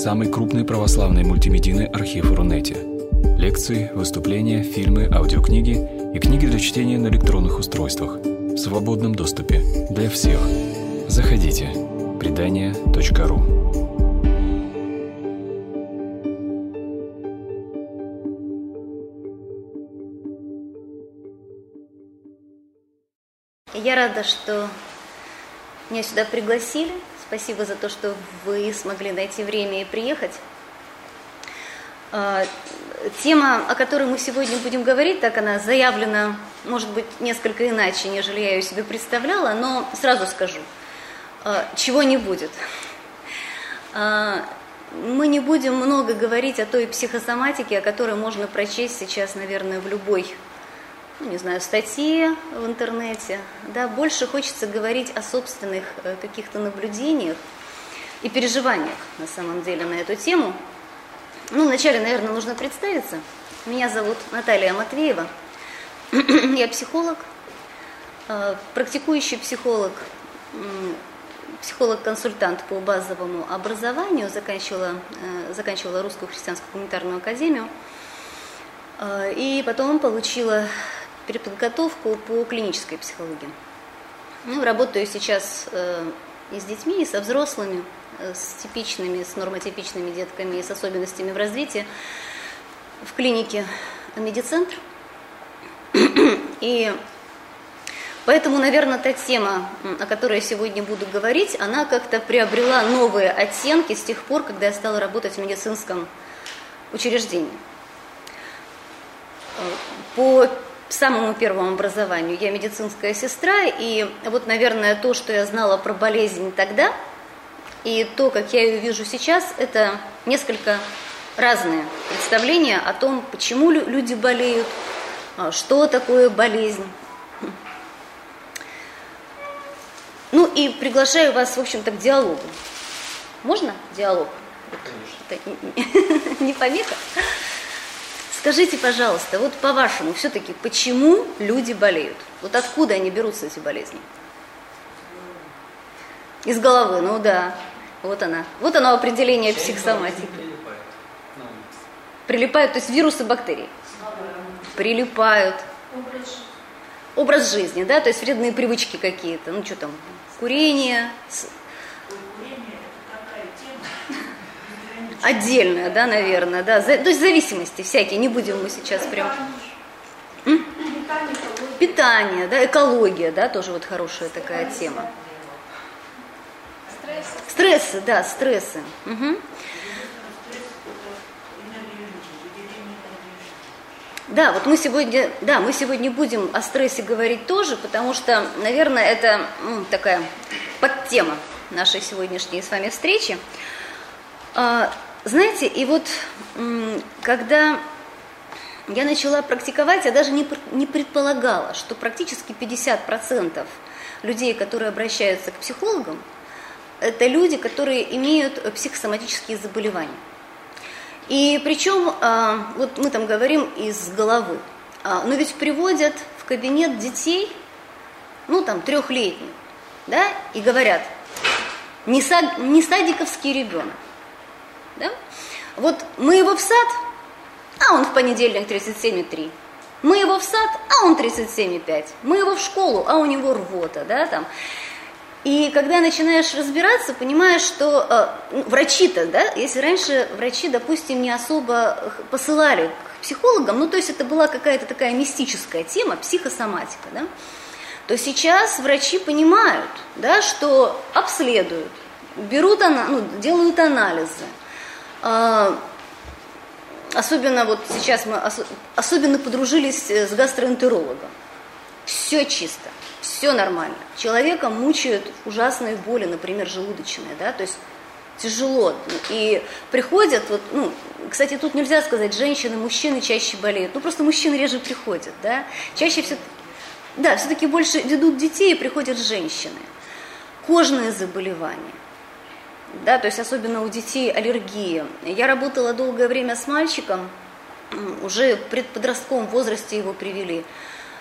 самый крупный православный мультимедийный архив Рунете. Лекции, выступления, фильмы, аудиокниги и книги для чтения на электронных устройствах в свободном доступе для всех. Заходите. Предания.ру Я рада, что меня сюда пригласили. Спасибо за то, что вы смогли найти время и приехать. А, тема, о которой мы сегодня будем говорить, так она заявлена, может быть, несколько иначе, нежели я ее себе представляла, но сразу скажу, а, чего не будет. А, мы не будем много говорить о той психосоматике, о которой можно прочесть сейчас, наверное, в любой, ну, не знаю, статье в интернете. Да, больше хочется говорить о собственных э, каких-то наблюдениях и переживаниях, на самом деле, на эту тему – ну, вначале, наверное, нужно представиться. Меня зовут Наталья Матвеева. Я психолог, э, практикующий психолог, психолог-консультант по базовому образованию, заканчивала, э, заканчивала Русскую христианскую гуманитарную академию. И потом получила переподготовку по клинической психологии. Ну, работаю сейчас и с детьми, и со взрослыми – с типичными, с нормотипичными детками и с особенностями в развитии в клинике медицентр. И поэтому, наверное, та тема, о которой я сегодня буду говорить, она как-то приобрела новые оттенки с тех пор, когда я стала работать в медицинском учреждении. По самому первому образованию я медицинская сестра, и вот, наверное, то, что я знала про болезнь тогда – и то, как я ее вижу сейчас, это несколько разные представления о том, почему люди болеют, а, что такое болезнь. Ну и приглашаю вас, в общем-то, к диалогу. Можно диалог? Конечно. Это не помеха? Скажите, пожалуйста, вот по-вашему, все-таки, почему люди болеют? Вот откуда они берутся, эти болезни? Из головы, ну да. Вот она. Вот оно определение психосоматики. Прилипают, то есть вирусы, бактерии. Прилипают. Образ жизни, да, то есть вредные привычки какие-то. Ну что там, курение. Отдельная, да, наверное, да. То есть зависимости всякие, не будем мы сейчас прям... Питание, да, экология, да, тоже вот хорошая такая тема. Стрессы, да, стрессы. Угу. Да, вот мы сегодня, да, мы сегодня будем о стрессе говорить тоже, потому что, наверное, это ну, такая подтема нашей сегодняшней с вами встречи. Знаете, и вот когда я начала практиковать, я даже не, не предполагала, что практически 50% людей, которые обращаются к психологам, это люди, которые имеют психосоматические заболевания. И причем, а, вот мы там говорим из головы, а, но ведь приводят в кабинет детей, ну там трехлетних, да, и говорят, не, сад, не садиковский ребенок. Да? Вот мы его в сад, а он в понедельник 37,3. Мы его в сад, а он 37,5. Мы его в школу, а у него рвота, да, там. И когда начинаешь разбираться, понимаешь, что э, врачи-то, да, если раньше врачи, допустим, не особо посылали к психологам, ну то есть это была какая-то такая мистическая тема, психосоматика, да, то сейчас врачи понимают, да, что обследуют, берут, ну, делают анализы. Э, особенно вот сейчас мы ос, особенно подружились с гастроэнтерологом. Все чисто все нормально. Человека мучают ужасные боли, например, желудочные, да, то есть тяжело. И приходят, вот, ну, кстати, тут нельзя сказать, женщины, мужчины чаще болеют. Ну, просто мужчины реже приходят, да. Чаще все да, все-таки больше ведут детей и приходят женщины. Кожные заболевания. Да, то есть особенно у детей аллергия. Я работала долгое время с мальчиком, уже в предподростковом возрасте его привели.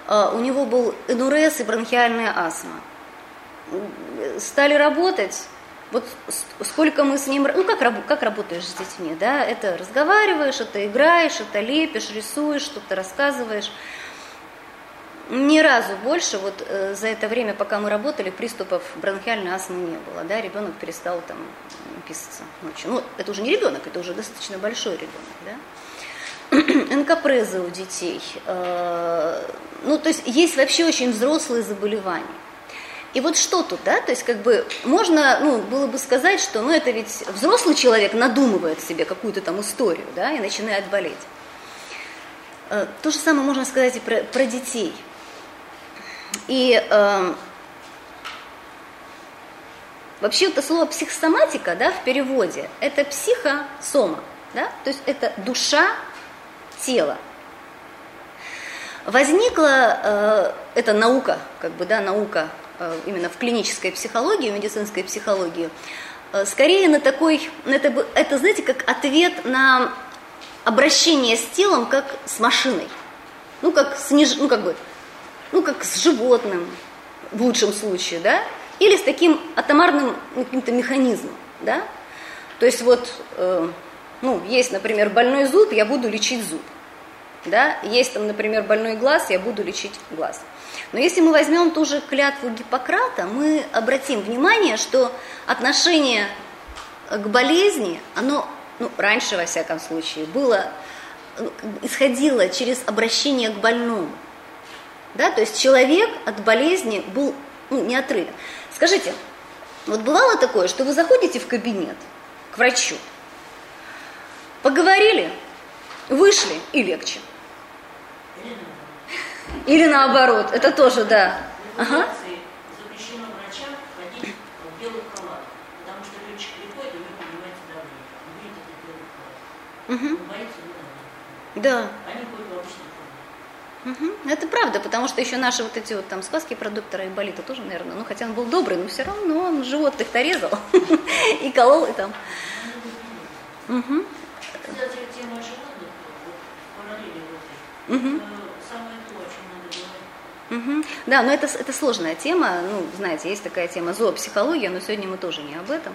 А, у него был энурез и бронхиальная астма. Стали работать, Вот сколько мы с ним, ну как, как работаешь с детьми, да, это разговариваешь, это играешь, это лепишь, рисуешь, что-то рассказываешь. Ни разу больше вот э, за это время, пока мы работали, приступов бронхиальной астмы не было, да, ребенок перестал там писаться ночью. Ну, это уже не ребенок, это уже достаточно большой ребенок, да. НКПрезы у детей. Э, ну, то есть есть вообще очень взрослые заболевания. И вот что тут, да, то есть как бы можно, ну, было бы сказать, что, ну, это ведь взрослый человек надумывает себе какую-то там историю, да, и начинает болеть. Э, то же самое можно сказать и про, про детей. И э, вообще это слово психосоматика, да, в переводе, это психосома, да, то есть это душа тела. Возникла э, эта наука, как бы, да, наука Э, именно в клинической психологии, в медицинской психологии, э, скорее на такой, это, это, знаете, как ответ на обращение с телом, как с машиной. Ну, как с, неж, ну, как бы, ну, как с животным, в лучшем случае, да, или с таким атомарным каким-то механизмом, да. То есть вот, э, ну, есть, например, больной зуб, я буду лечить зуб, да, есть там, например, больной глаз, я буду лечить глаз. Но если мы возьмем ту же клятву Гиппократа, мы обратим внимание, что отношение к болезни, оно, ну, раньше, во всяком случае, было, ну, исходило через обращение к больному. Да? То есть человек от болезни был ну, неотрывен. Скажите, вот бывало такое, что вы заходите в кабинет к врачу, поговорили, вышли и легче. Или наоборот, это тоже, да. Ага. Угу. Да. Они ходят в обычных Угу. Это правда, потому что еще наши вот эти вот там сказки про доктора Айболита тоже, наверное, ну хотя он был добрый, но все равно он животных-то резал и колол и там. Угу. Угу. Угу. Да, но это, это сложная тема. Ну, знаете, есть такая тема зоопсихология, но сегодня мы тоже не об этом.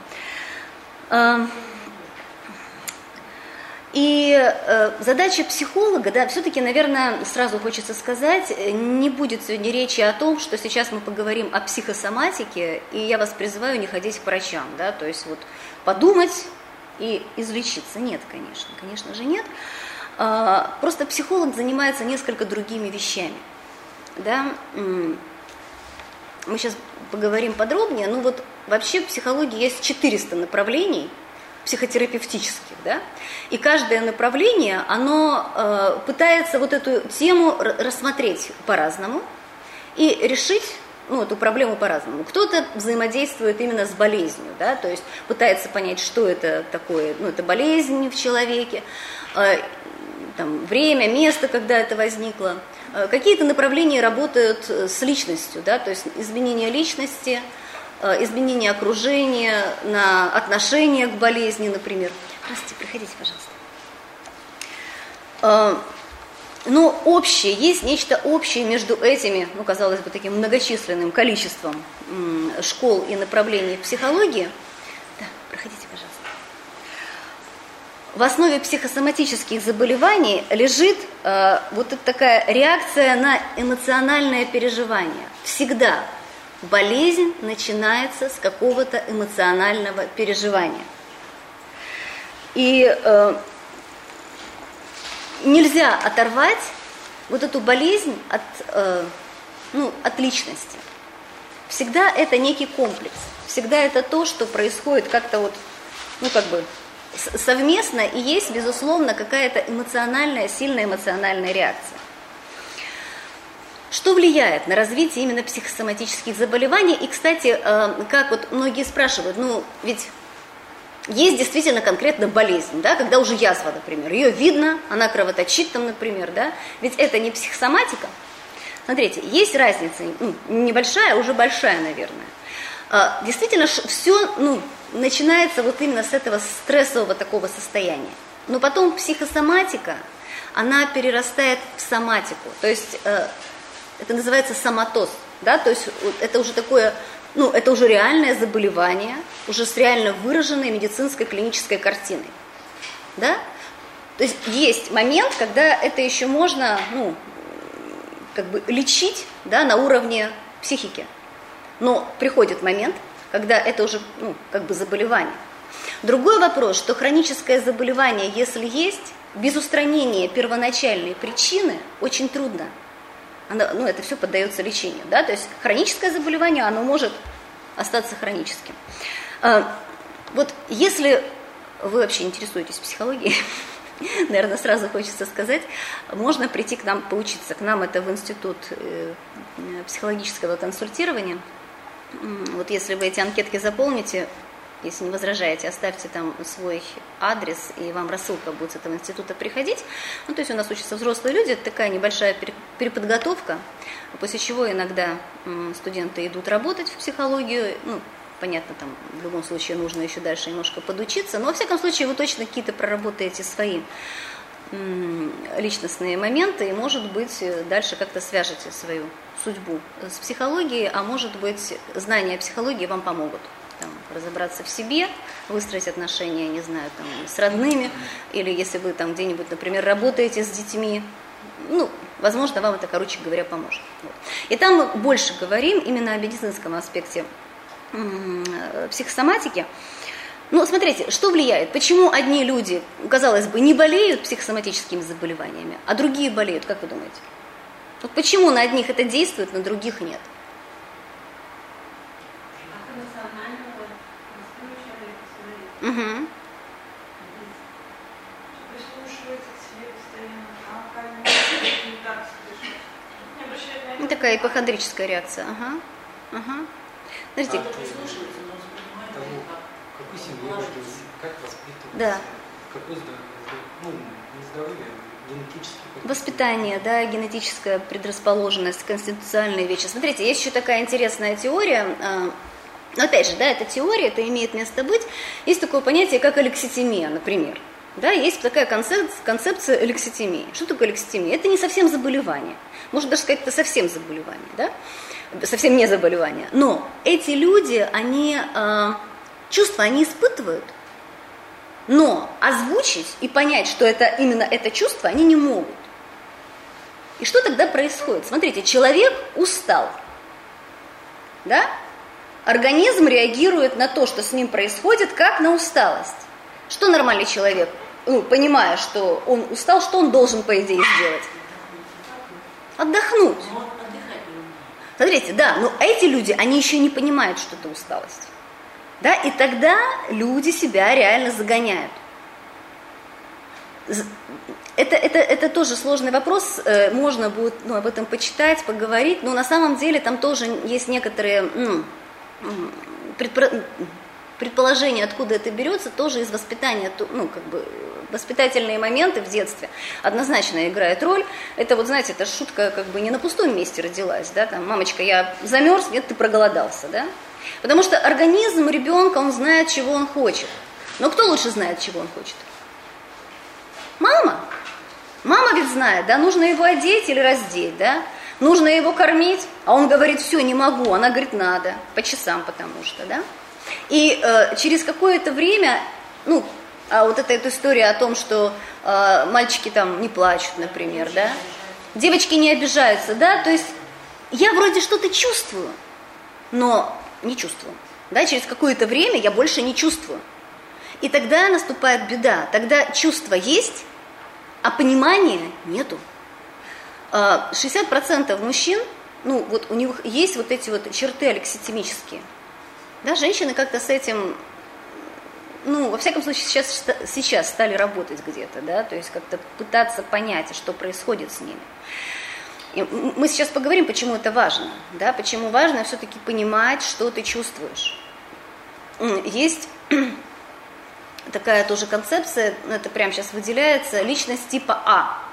И э, задача психолога, да, все-таки, наверное, сразу хочется сказать, не будет сегодня речи о том, что сейчас мы поговорим о психосоматике, и я вас призываю не ходить к врачам, да, то есть вот подумать и излечиться. Нет, конечно, конечно же нет. А, просто психолог занимается несколько другими вещами да, мы сейчас поговорим подробнее, ну вот вообще в психологии есть 400 направлений психотерапевтических, да, и каждое направление, оно э, пытается вот эту тему рассмотреть по-разному и решить ну, эту проблему по-разному. Кто-то взаимодействует именно с болезнью, да, то есть пытается понять, что это такое, ну, это болезнь в человеке, э, там, время, место, когда это возникло. Э, какие-то направления работают э, с личностью, да, то есть изменение личности, изменение окружения, на отношение к болезни, например. Здравствуйте, приходите, пожалуйста. Но общее, есть нечто общее между этими, ну, казалось бы, таким многочисленным количеством школ и направлений психологии. Да, проходите, пожалуйста. В основе психосоматических заболеваний лежит э, вот такая реакция на эмоциональное переживание. Всегда болезнь начинается с какого-то эмоционального переживания. И э, нельзя оторвать вот эту болезнь от, э, ну, от личности. Всегда это некий комплекс. Всегда это то, что происходит как-то вот, ну как бы совместно и есть, безусловно, какая-то эмоциональная, сильная эмоциональная реакция. Что влияет на развитие именно психосоматических заболеваний? И, кстати, э, как вот многие спрашивают, ну, ведь есть действительно конкретно болезнь, да, когда уже язва, например, ее видно, она кровоточит там, например, да, ведь это не психосоматика. Смотрите, есть разница, ну, небольшая, уже большая, наверное. А, действительно, все, ну, начинается вот именно с этого стрессового такого состояния. Но потом психосоматика, она перерастает в соматику. То есть э, это называется соматоз. Да? То есть это уже такое ну, это уже реальное заболевание, уже с реально выраженной медицинской клинической картиной. Да? То есть есть момент, когда это еще можно, ну, как бы лечить, да, на уровне психики. Но приходит момент, когда это уже, ну, как бы заболевание. Другой вопрос, что хроническое заболевание, если есть, без устранения первоначальной причины очень трудно. Оно, ну, это все поддается лечению. Да? То есть хроническое заболевание, оно может остаться хроническим. А, вот если вы вообще интересуетесь психологией, наверное, сразу хочется сказать, можно прийти к нам поучиться. К нам это в институт э, психологического консультирования. Вот если вы эти анкетки заполните, если не возражаете, оставьте там свой адрес, и вам рассылка будет с этого института приходить. Ну, то есть у нас учатся взрослые люди, это такая небольшая переподготовка, после чего иногда студенты идут работать в психологию, ну, понятно, там в любом случае нужно еще дальше немножко подучиться, но во всяком случае вы точно какие-то проработаете свои личностные моменты, и, может быть, дальше как-то свяжете свою судьбу с психологией, а может быть, знания психологии вам помогут там, разобраться в себе, выстроить отношения, не знаю, там, с родными, или если вы там где-нибудь, например, работаете с детьми, ну, возможно, вам это, короче говоря, поможет. Вот. И там мы больше говорим именно о медицинском аспекте психосоматики. Ну, смотрите, что влияет? Почему одни люди, казалось бы, не болеют психосоматическими заболеваниями, а другие болеют, как вы думаете? Вот почему на одних это действует, на других нет? Угу. Ну, такая ипохондрическая реакция. Ага. Ага. Подождите. Того, какой семье родился, как воспитывался, да. какой ну, не здоровье, генетический. Воспитание, да, генетическая предрасположенность, конституционные вещи. Смотрите, есть еще такая интересная теория, а, опять же, да, эта теория, это имеет место быть. Есть такое понятие, как алекситимия, например. Да, есть такая концепция, концепция алекситимии. Что такое алекситимия? Это не совсем заболевание. Можно даже сказать, это совсем заболевание. Да? совсем не заболевание. Но эти люди, они э, чувства, они испытывают, но озвучить и понять, что это именно это чувство, они не могут. И что тогда происходит? Смотрите, человек устал, да? Организм реагирует на то, что с ним происходит, как на усталость. Что нормальный человек, ну, понимая, что он устал, что он должен, по идее, сделать? Отдохнуть. Смотрите, да, но эти люди, они еще не понимают, что это усталость. Да, и тогда люди себя реально загоняют. Это, это, это тоже сложный вопрос, э, можно будет ну, об этом почитать, поговорить, но на самом деле там тоже есть некоторые ну, предположение, откуда это берется, тоже из воспитания, ну, как бы, воспитательные моменты в детстве однозначно играют роль. Это вот, знаете, эта шутка как бы не на пустом месте родилась, да, там, мамочка, я замерз, нет, ты проголодался, да. Потому что организм ребенка, он знает, чего он хочет. Но кто лучше знает, чего он хочет? Мама. Мама ведь знает, да, нужно его одеть или раздеть, да. Нужно его кормить, а он говорит, все, не могу. Она говорит, надо, по часам потому что, да. И э, через какое-то время, ну, а вот эта, эта история о том, что э, мальчики там не плачут, например, да, девочки не обижаются, да, то есть я вроде что-то чувствую, но не чувствую, да, через какое-то время я больше не чувствую. И тогда наступает беда, тогда чувство есть, а понимания нету. 60% а, мужчин, ну вот у них есть вот эти вот черты алекситимические – да, женщины как-то с этим, ну, во всяком случае, сейчас, сейчас стали работать где-то, да, то есть как-то пытаться понять, что происходит с ними. И мы сейчас поговорим, почему это важно, да, почему важно все-таки понимать, что ты чувствуешь. Есть такая тоже концепция, это прямо сейчас выделяется, личность типа А.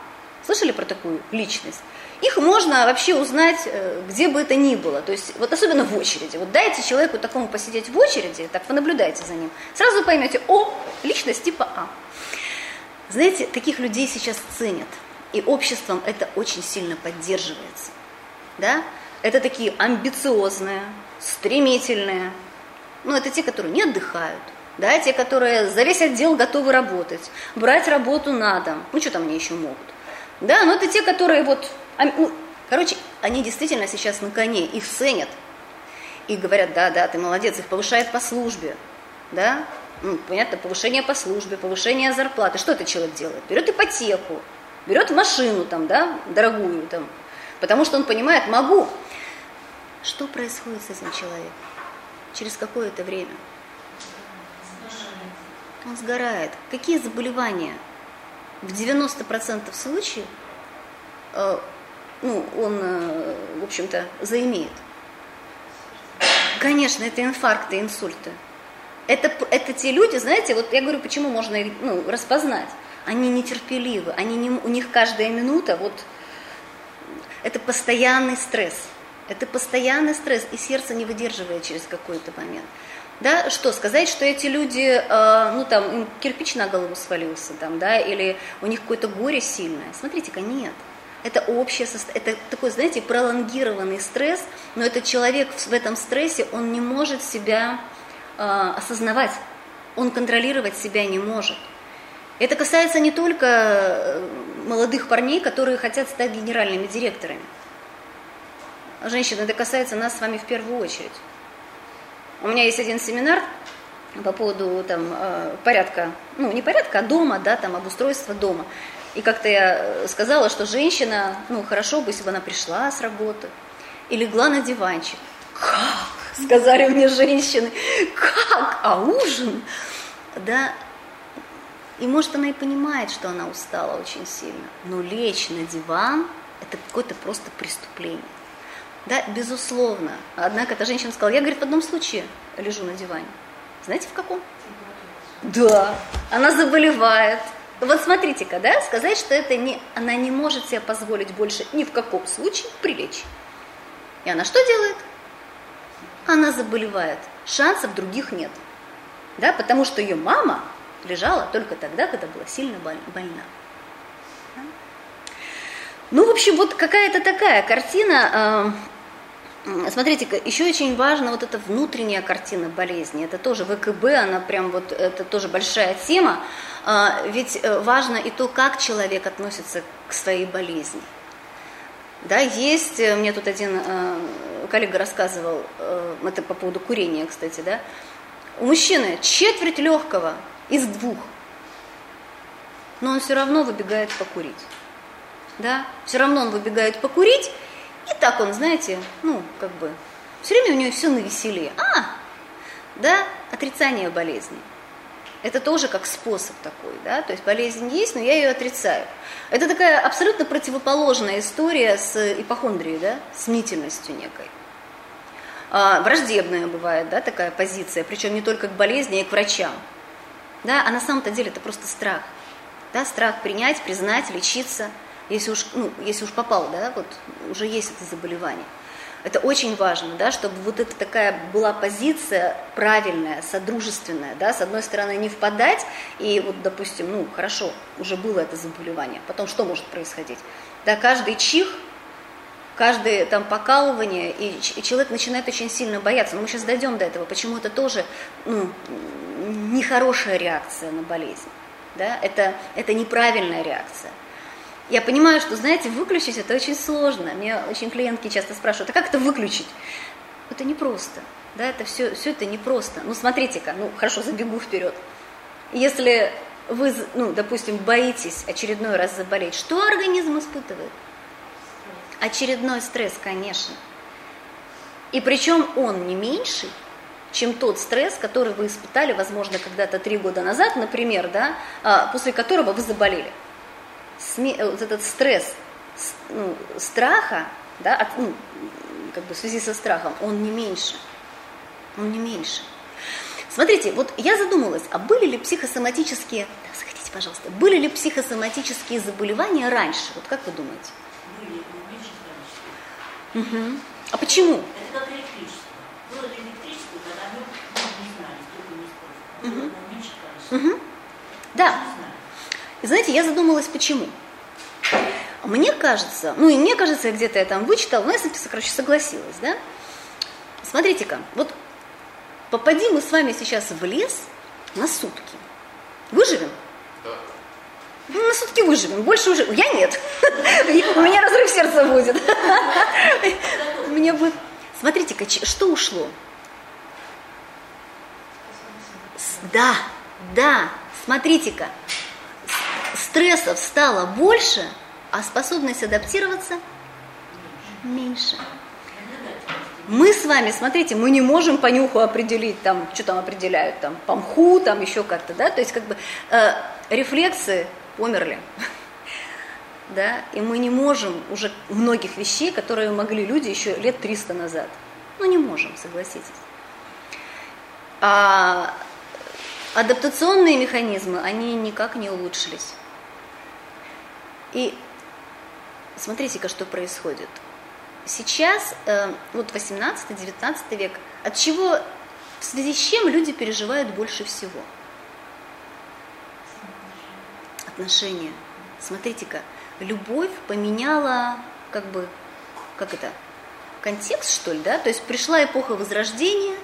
Слышали про такую личность? Их можно вообще узнать, э, где бы это ни было. То есть, вот особенно в очереди. Вот дайте человеку такому посидеть в очереди, так понаблюдайте за ним. Сразу поймете, о, личность типа А. Знаете, таких людей сейчас ценят. И обществом это очень сильно поддерживается. Да? это такие амбициозные, стремительные. Ну, это те, которые не отдыхают. Да, те, которые за весь отдел готовы работать, брать работу на дом. Ну, что там они еще могут? Да, но это те, которые вот... Ну, короче, они действительно сейчас на коне, их ценят. И говорят, да, да, ты молодец, их повышают по службе. Да, ну, понятно, повышение по службе, повышение зарплаты. Что этот человек делает? Берет ипотеку, берет машину там, да, дорогую там, потому что он понимает, могу. Что происходит с этим человеком? Через какое-то время? Он сгорает. Какие заболевания? В 90% случаев э, ну, он, э, в общем-то, заимеет. Конечно, это инфаркты, инсульты. Это, это те люди, знаете, вот я говорю, почему можно их ну, распознать. Они нетерпеливы, они не, у них каждая минута, вот, это постоянный стресс. Это постоянный стресс, и сердце не выдерживает через какой-то момент. Да, что сказать, что эти люди, э, ну там, кирпич на голову свалился, там, да, или у них какое-то горе сильное. Смотрите-ка, нет. Это общее, это такой, знаете, пролонгированный стресс, но этот человек в этом стрессе, он не может себя э, осознавать, он контролировать себя не может. Это касается не только э, молодых парней, которые хотят стать генеральными директорами. Женщины, это касается нас с вами в первую очередь. У меня есть один семинар по поводу там, э, порядка, ну не порядка, а дома, да, там обустройства дома. И как-то я сказала, что женщина, ну хорошо бы, если бы она пришла с работы и легла на диванчик. Как? Сказали мне женщины. Как? А ужин? Да, и может она и понимает, что она устала очень сильно, но лечь на диван – это какое-то просто преступление. Да, безусловно. Однако эта женщина сказала, я, говорит, в одном случае лежу на диване. Знаете, в каком? Да, она заболевает. Вот смотрите-ка, да, сказать, что это не, она не может себе позволить больше ни в каком случае прилечь. И она что делает? Она заболевает. Шансов других нет. Да, потому что ее мама лежала только тогда, когда была сильно больна. Ну, в общем, вот какая-то такая картина. Э, смотрите, еще очень важна вот эта внутренняя картина болезни. Это тоже ВКБ, она прям вот, это тоже большая тема. А, ведь э, важно и то, как человек относится к своей болезни. Да, есть, э, мне тут один коллега рассказывал, это по поводу курения, кстати, да, у мужчины четверть легкого из двух. Но он все равно выбегает покурить. Да? Все равно он выбегает покурить, и так он, знаете, ну, как бы, все время у него все на веселее. А, да, отрицание болезни. Это тоже как способ такой, да, то есть болезнь есть, но я ее отрицаю. Это такая абсолютно противоположная история с ипохондрией, да, с мнительностью некой. А, враждебная бывает, да, такая позиция, причем не только к болезни, а и к врачам. Да, а на самом-то деле это просто страх. Да, страх принять, признать, лечиться, если уж, ну, если уж попал, да, вот уже есть это заболевание. Это очень важно, да, чтобы вот эта такая была позиция правильная, содружественная, да, с одной стороны не впадать, и вот, допустим, ну, хорошо, уже было это заболевание, потом что может происходить? Да, каждый чих, каждое там покалывание, и, и человек начинает очень сильно бояться. Но мы сейчас дойдем до этого, почему это тоже ну, нехорошая реакция на болезнь. Да? Это, это неправильная реакция. Я понимаю, что, знаете, выключить это очень сложно. Мне очень клиентки часто спрашивают, а как это выключить? Это непросто. Да, это все, все это непросто. Ну, смотрите-ка, ну, хорошо, забегу вперед. Если вы, ну, допустим, боитесь очередной раз заболеть, что организм испытывает? Очередной стресс, конечно. И причем он не меньший, чем тот стресс, который вы испытали, возможно, когда-то три года назад, например, да, а, после которого вы заболели. Сме, э, вот этот стресс ну, страха, да, от, ну, как бы в связи со страхом, он не меньше. Он не меньше. Смотрите, вот я задумалась, а были ли психосоматические, да, заходите, пожалуйста, были ли психосоматические заболевания раньше? Вот как вы думаете? Были, но меньше Угу. А почему? Это как электричество. Было электричество, когда мы ну, не знали, не использовали. Меньше количество. Угу. Да, Не знаю. И знаете, я задумалась, почему. мне кажется, ну и мне кажется, где-то я там вычитала, но я, короче, согласилась, да? Смотрите-ка, вот попади мы с вами сейчас в лес на сутки. Выживем? Да. Ну, на сутки выживем, больше уже... Я нет. У меня разрыв сердца будет. Мне будет... Смотрите-ка, что ушло? Да, да, смотрите-ка, стрессов стало больше, а способность адаптироваться меньше. Мы с вами, смотрите, мы не можем по нюху определить, там, что там определяют, там, по мху, там, еще как-то, да, то есть, как бы, э, рефлексы померли, да, и мы не можем уже многих вещей, которые могли люди еще лет 300 назад, ну, не можем, согласитесь. А адаптационные механизмы, они никак не улучшились. И смотрите-ка, что происходит. Сейчас, э, вот 18-19 век, от чего, в связи с чем люди переживают больше всего? Отношения. Смотрите-ка, любовь поменяла, как бы, как это, контекст, что ли, да? То есть пришла эпоха Возрождения,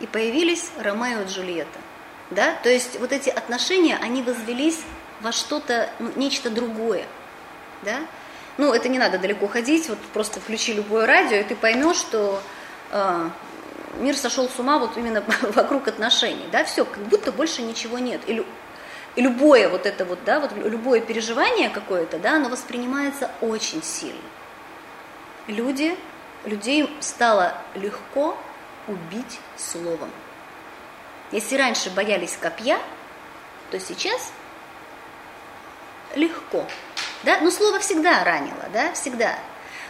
и появились Ромео и Джульетта. Да? То есть вот эти отношения, они возвелись во что-то, ну, нечто другое. Да? Ну, это не надо далеко ходить, вот просто включи любое радио, и ты поймешь, что э, мир сошел с ума вот именно вокруг отношений. Да? Все, как будто больше ничего нет. И, и любое вот это вот, да, вот любое переживание какое-то, да, оно воспринимается очень сильно. Люди, людей стало легко убить словом. Если раньше боялись копья, то сейчас легко. Да? Но слово всегда ранило, да, всегда.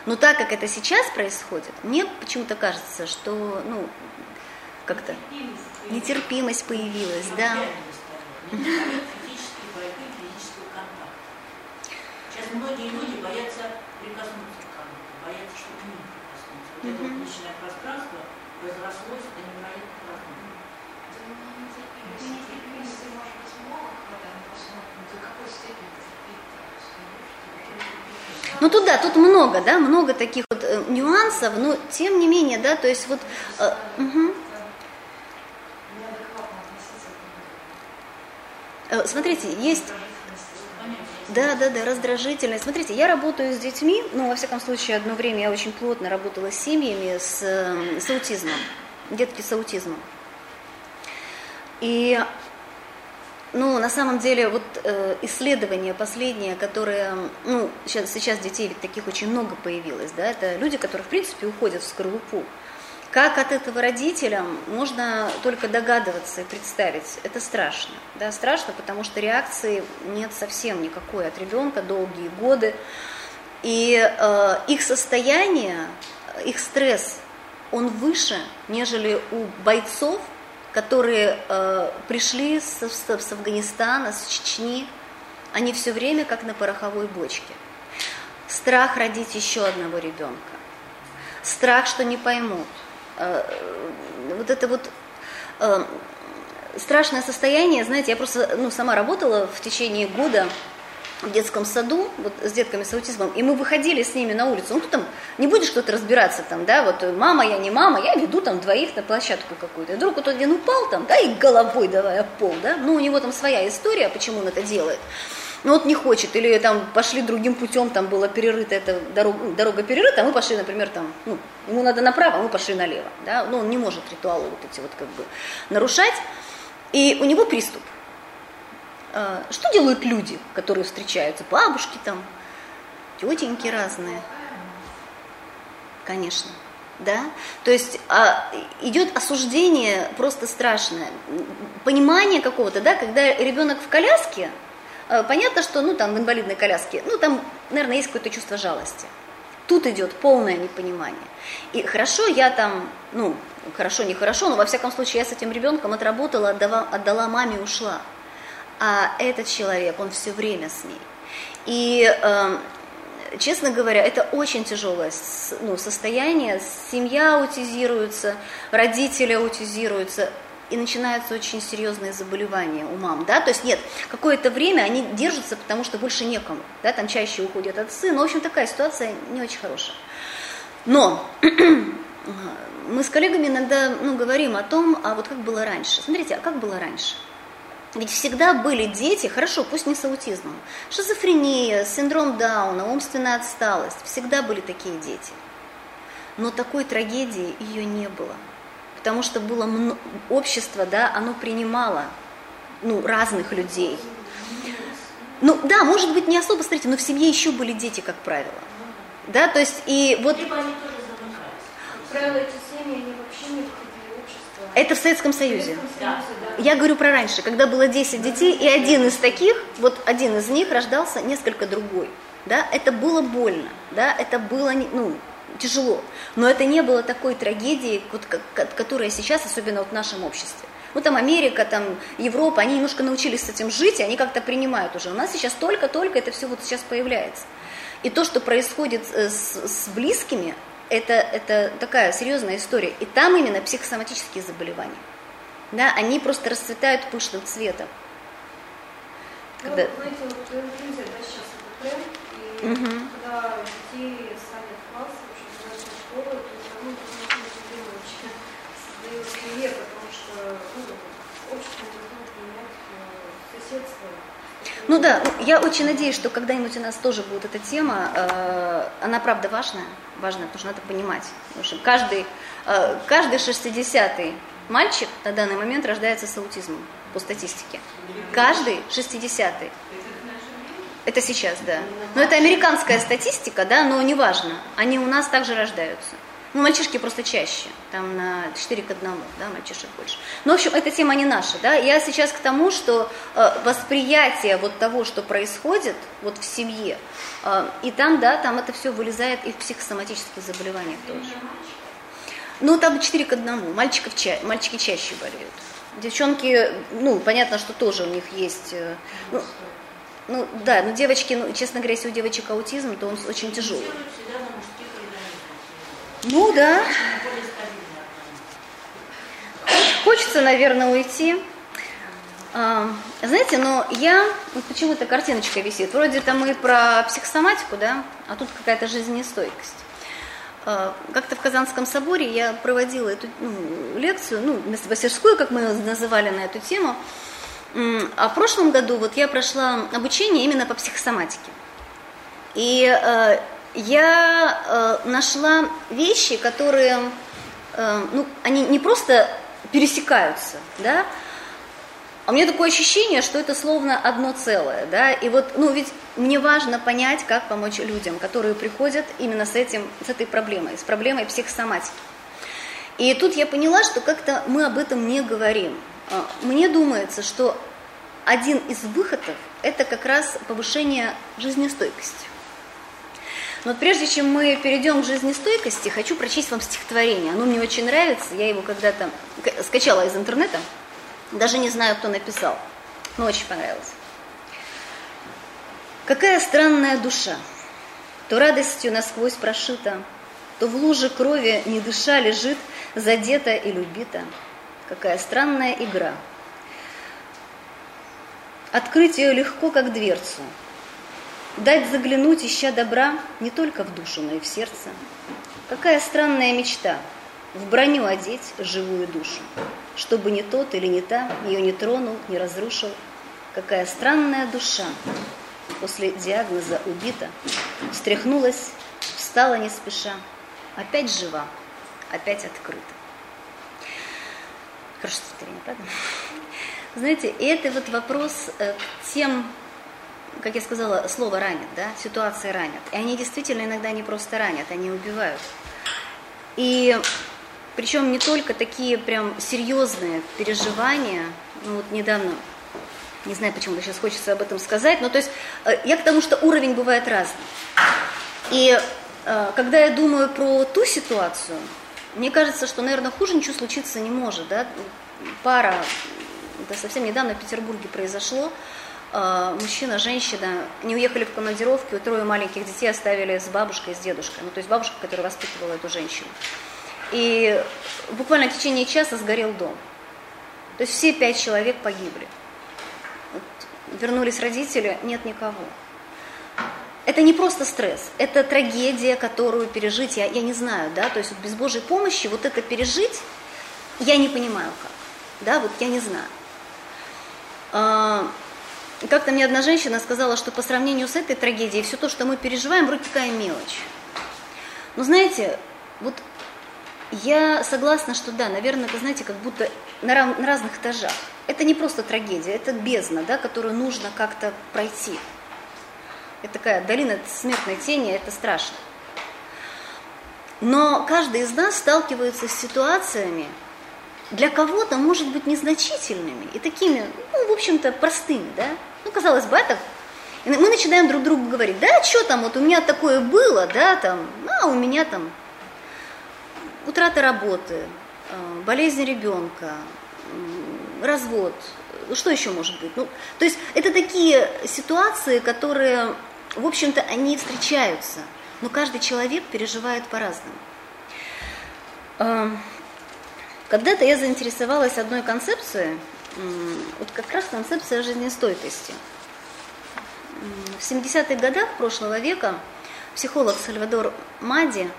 Но так как это сейчас происходит, мне почему-то кажется, что, ну, как-то нетерпимость появилась, да. Сейчас многие люди боятся прикоснуться к кому боятся, что к ним прикоснуться. Вот это вот личное пространство разрослось Ну тут да, тут много, да, много таких вот э, нюансов, но тем не менее, да, то есть вот... Э, угу. э, смотрите, есть... Да, да, да, раздражительность. Смотрите, я работаю с детьми, ну, во всяком случае, одно время я очень плотно работала с семьями с, э, с аутизмом, детки с аутизмом. И ну, на самом деле, вот э, исследования последние, которые, ну, сейчас, сейчас детей ведь таких очень много появилось, да, это люди, которые, в принципе, уходят в скорлупу. Как от этого родителям можно только догадываться и представить. Это страшно. Да, страшно, потому что реакции нет совсем никакой от ребенка долгие годы. И э, их состояние, их стресс, он выше, нежели у бойцов, которые э, пришли с, с, с Афганистана, с Чечни, они все время как на пороховой бочке. Страх родить еще одного ребенка. Страх, что не поймут. Э, вот это вот э, страшное состояние, знаете, я просто ну, сама работала в течение года в детском саду, вот с детками с аутизмом, и мы выходили с ними на улицу. Ну, ты там не будешь кто-то разбираться там, да, вот мама, я не мама, я веду там двоих на площадку какую-то. И вдруг вот один упал там, да, и головой давай об пол, да, ну, у него там своя история, почему он это делает. Ну, вот не хочет, или там пошли другим путем, там была перерыта эта дорога, ну, дорога перерыта, а мы пошли, например, там, ну, ему надо направо, а мы пошли налево, да, ну, он не может ритуалы вот эти вот как бы нарушать, и у него приступ. А, что делают люди, которые встречаются? Бабушки там, тетеньки разные. Конечно. Да? То есть а, идет осуждение просто страшное. Понимание какого-то, да, когда ребенок в коляске, а, понятно, что ну, там, в инвалидной коляске, ну, там, наверное, есть какое-то чувство жалости. Тут идет полное непонимание. И хорошо, я там, ну, хорошо, нехорошо, но во всяком случае я с этим ребенком отработала, отдала, отдала маме, ушла а этот человек, он все время с ней. И, э, честно говоря, это очень тяжелое ну, состояние. Семья аутизируется, родители аутизируются. и начинаются очень серьезные заболевания у мам, да, то есть нет, какое-то время они держатся, потому что больше некому, да, там чаще уходят отцы, но, в общем, такая ситуация не очень хорошая. Но мы с коллегами иногда ну, говорим о том, а вот как было раньше. Смотрите, а как было раньше? Ведь всегда были дети, хорошо, пусть не с аутизмом, шизофрения, синдром Дауна, умственная отсталость, всегда были такие дети. Но такой трагедии ее не было потому что было общество, да, оно принимало ну, разных людей. Ну да, может быть, не особо, смотрите, но в семье еще были дети, как правило. Да, то есть и вот... Либо они тоже замыкались. Как правило, эти семьи, они вообще не. Это в Советском Союзе. Я говорю про раньше, когда было 10 детей, и один из таких, вот один из них рождался несколько другой. Да, это было больно, да, это было, ну, тяжело. Но это не было такой трагедии, вот, которая сейчас, особенно вот в нашем обществе. Ну там Америка, там Европа, они немножко научились с этим жить, и они как-то принимают уже. У нас сейчас только-только это все вот сейчас появляется. И то, что происходит э, с, с близкими, это, это такая серьезная история. И там именно психосоматические заболевания. Да, они просто расцветают пышным цветом. Когда... Ну, знаете, вот в да, сейчас это тренд, и угу. когда детей садят в класс, школы, то ну, вообще создает семье, потому что ну, общество должно принять э, соседство. Ну да, ну, я очень надеюсь, что когда-нибудь у нас тоже будет эта тема. Э, она правда важная, важная, потому что надо понимать. Потому что каждый, э, каждый 60-й мальчик на данный момент рождается с аутизмом по статистике. Каждый 60-й. Это сейчас, да. Но это американская статистика, да, но неважно. Они у нас также рождаются. Ну, мальчишки просто чаще, там на 4 к 1, да, мальчишек больше. Ну, в общем, эта тема не наша, да. Я сейчас к тому, что э, восприятие вот того, что происходит вот в семье, э, и там, да, там это все вылезает и в психосоматических заболеваниях тоже. Ну, там 4 к 1, мальчиков ча мальчики чаще болеют. Девчонки, ну, понятно, что тоже у них есть... Э, ну, ну да, но девочки, ну, честно говоря, если у девочек аутизм, то он очень тяжелый. Ну да. Хочется, наверное, уйти. А, знаете, но я, вот почему-то картиночка висит. Вроде там мы про психосоматику, да, а тут какая-то жизнестойкость. А, как-то в Казанском соборе я проводила эту ну, лекцию, ну, мастерскую, как мы ее называли на эту тему. А в прошлом году вот я прошла обучение именно по психосоматике. И э, я э, нашла вещи, которые, э, ну, они не просто пересекаются, да, а у меня такое ощущение, что это словно одно целое, да, и вот, ну, ведь мне важно понять, как помочь людям, которые приходят именно с этим, с этой проблемой, с проблемой психосоматики. И тут я поняла, что как-то мы об этом не говорим. А, мне думается, что один из выходов – это как раз повышение жизнестойкости. Но прежде чем мы перейдем к жизнестойкости, хочу прочесть вам стихотворение. Оно мне очень нравится, я его когда-то скачала из интернета, даже не знаю, кто написал, но очень понравилось. Какая странная душа, то радостью насквозь прошита, то в луже крови не дыша лежит, задета и любита. Какая странная игра. Открыть ее легко, как дверцу, Дать заглянуть, ища добра, не только в душу, но и в сердце. Какая странная мечта в броню одеть живую душу, чтобы не тот или не та ее не тронул, не разрушил. Какая странная душа после диагноза убита, встряхнулась, встала не спеша, опять жива, опять открыта. Хорошо стихотворение, правда? Знаете, это вот вопрос э, к тем как я сказала, слово ранит, да, ситуации ранят. И они действительно иногда не просто ранят, они убивают. И причем не только такие прям серьезные переживания, ну вот недавно, не знаю, почему сейчас хочется об этом сказать, но то есть э, я к тому, что уровень бывает разный. И э, когда я думаю про ту ситуацию, мне кажется, что, наверное, хуже ничего случиться не может, да, пара, это совсем недавно в Петербурге произошло, мужчина, женщина, не уехали в командировку, трое маленьких детей оставили с бабушкой, с дедушкой. Ну, то есть бабушка, которая воспитывала эту женщину. И буквально в течение часа сгорел дом. То есть все пять человек погибли. Вот вернулись родители, нет никого. Это не просто стресс, это трагедия, которую пережить, я, я не знаю, да, то есть вот без Божьей помощи вот это пережить, я не понимаю как, да, вот я не знаю. Как-то мне одна женщина сказала, что по сравнению с этой трагедией все то, что мы переживаем, вроде такая мелочь. Но знаете, вот я согласна, что да, наверное, это, знаете, как будто на, рав- на разных этажах. Это не просто трагедия, это бездна, да, которую нужно как-то пройти. Это такая долина смертной тени, это страшно. Но каждый из нас сталкивается с ситуациями, для кого-то, может быть, незначительными и такими, ну, в общем-то, простыми, да? Ну, казалось бы, это... И мы начинаем друг другу говорить, да, что там, вот у меня такое было, да, там, а у меня там утрата работы, э, болезнь ребенка, развод, что еще может быть? Ну, то есть это такие ситуации, которые, в общем-то, они встречаются, но каждый человек переживает по-разному. Когда-то я заинтересовалась одной концепцией, вот как раз концепция жизнестойкости. В 70-х годах прошлого века психолог Сальвадор Мади,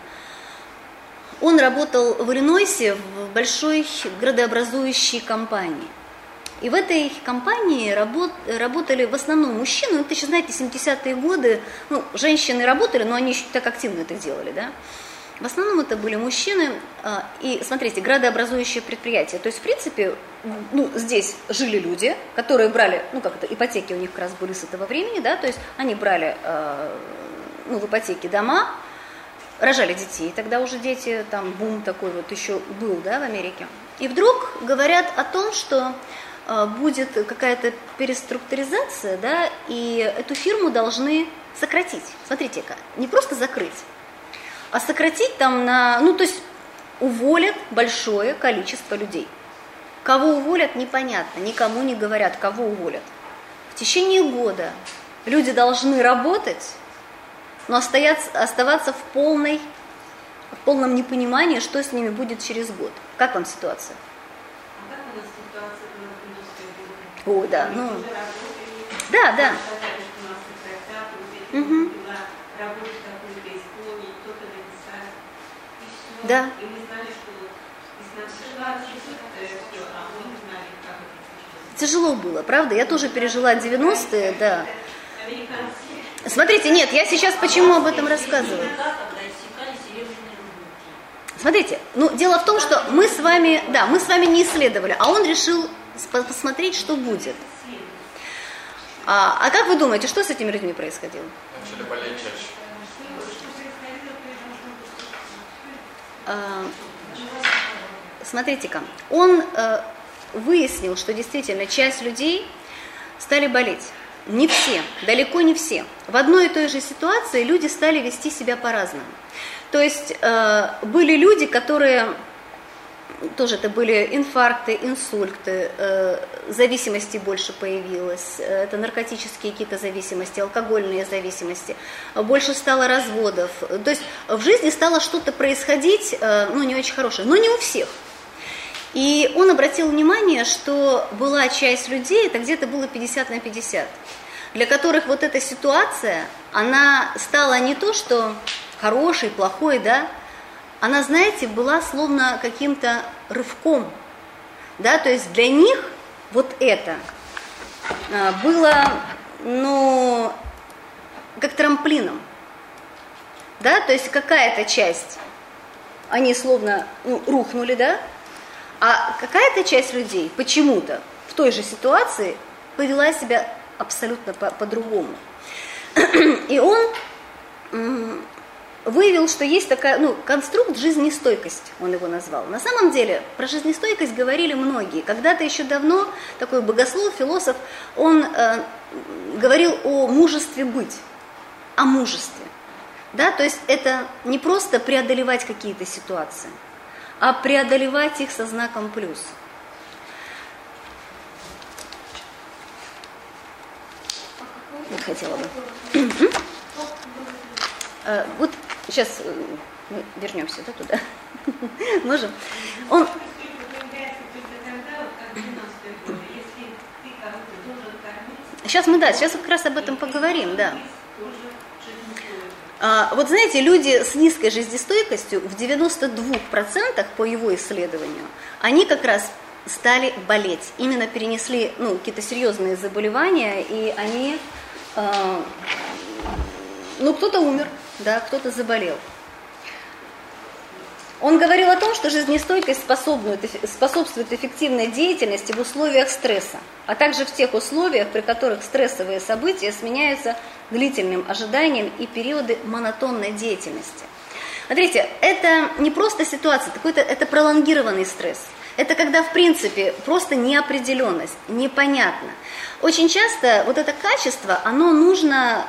он работал в Иллинойсе в большой градообразующей компании. И в этой компании работ, работали в основном мужчины. Ну, это еще, знаете, 70-е годы, ну, женщины работали, но они еще так активно это делали, да. В основном это были мужчины. А, и смотрите, градообразующие предприятия. То есть, в принципе, ну, здесь жили люди, которые брали, ну, как это, ипотеки у них как раз были с этого времени, да, то есть они брали, а, ну, в ипотеке дома, рожали детей. Тогда уже дети, там, бум такой вот еще был, да, в Америке. И вдруг говорят о том, что а, будет какая-то переструктуризация, да, и эту фирму должны сократить. Смотрите-ка, не просто закрыть, а сократить там на, ну то есть уволят большое количество людей. Кого уволят, непонятно, никому не говорят, кого уволят. В течение года люди должны работать, но оставаться, оставаться в, полной, в полном непонимании, что с ними будет через год. Как вам ситуация? А как у нас ситуация в индустрии? О, да, ну... Да, да. Угу. Да. И мы знали, что Тяжело было, правда? Я тоже пережила 90-е, да. Смотрите, нет, я сейчас почему об этом рассказываю? Смотрите, ну дело в том, что мы с вами, да, мы с вами не исследовали, а он решил посмотреть, что будет. А, а как вы думаете, что с этими людьми происходило? Начали болеть чаще. Смотрите-ка, он э, выяснил, что действительно часть людей стали болеть. Не все, далеко не все. В одной и той же ситуации люди стали вести себя по-разному. То есть э, были люди, которые тоже это были инфаркты, инсульты, э, зависимости больше появилось, э, это наркотические какие-то зависимости, алкогольные зависимости, больше стало разводов. То есть в жизни стало что-то происходить, э, ну, не очень хорошее, но не у всех. И он обратил внимание, что была часть людей, это где-то было 50 на 50, для которых вот эта ситуация, она стала не то, что хорошей, плохой, да, она, знаете, была словно каким-то рывком. Да, то есть для них вот это а, было, ну, как трамплином. Да, то есть какая-то часть, они словно ну, рухнули, да, а какая-то часть людей почему-то в той же ситуации повела себя абсолютно по- по-другому. И он выявил, что есть такая, ну, конструкт жизнестойкость, он его назвал. На самом деле про жизнестойкость говорили многие. Когда-то еще давно такой богослов, философ, он э, говорил о мужестве быть, о мужестве. Да, то есть это не просто преодолевать какие-то ситуации, а преодолевать их со знаком плюс. Вот хотела бы. Э, вот Сейчас э, вернемся да, туда. Можем? Он... Сейчас мы, да, сейчас как раз об этом поговорим, да. А, вот знаете, люди с низкой жизнестойкостью в 92% по его исследованию, они как раз стали болеть. Именно перенесли ну, какие-то серьезные заболевания, и они... Э, ну, кто-то умер, да, кто-то заболел. Он говорил о том, что жизнестойкость способствует эффективной деятельности в условиях стресса, а также в тех условиях, при которых стрессовые события сменяются длительным ожиданием и периоды монотонной деятельности. Смотрите, это не просто ситуация, какой-то это пролонгированный стресс. Это когда, в принципе, просто неопределенность, непонятно. Очень часто вот это качество, оно нужно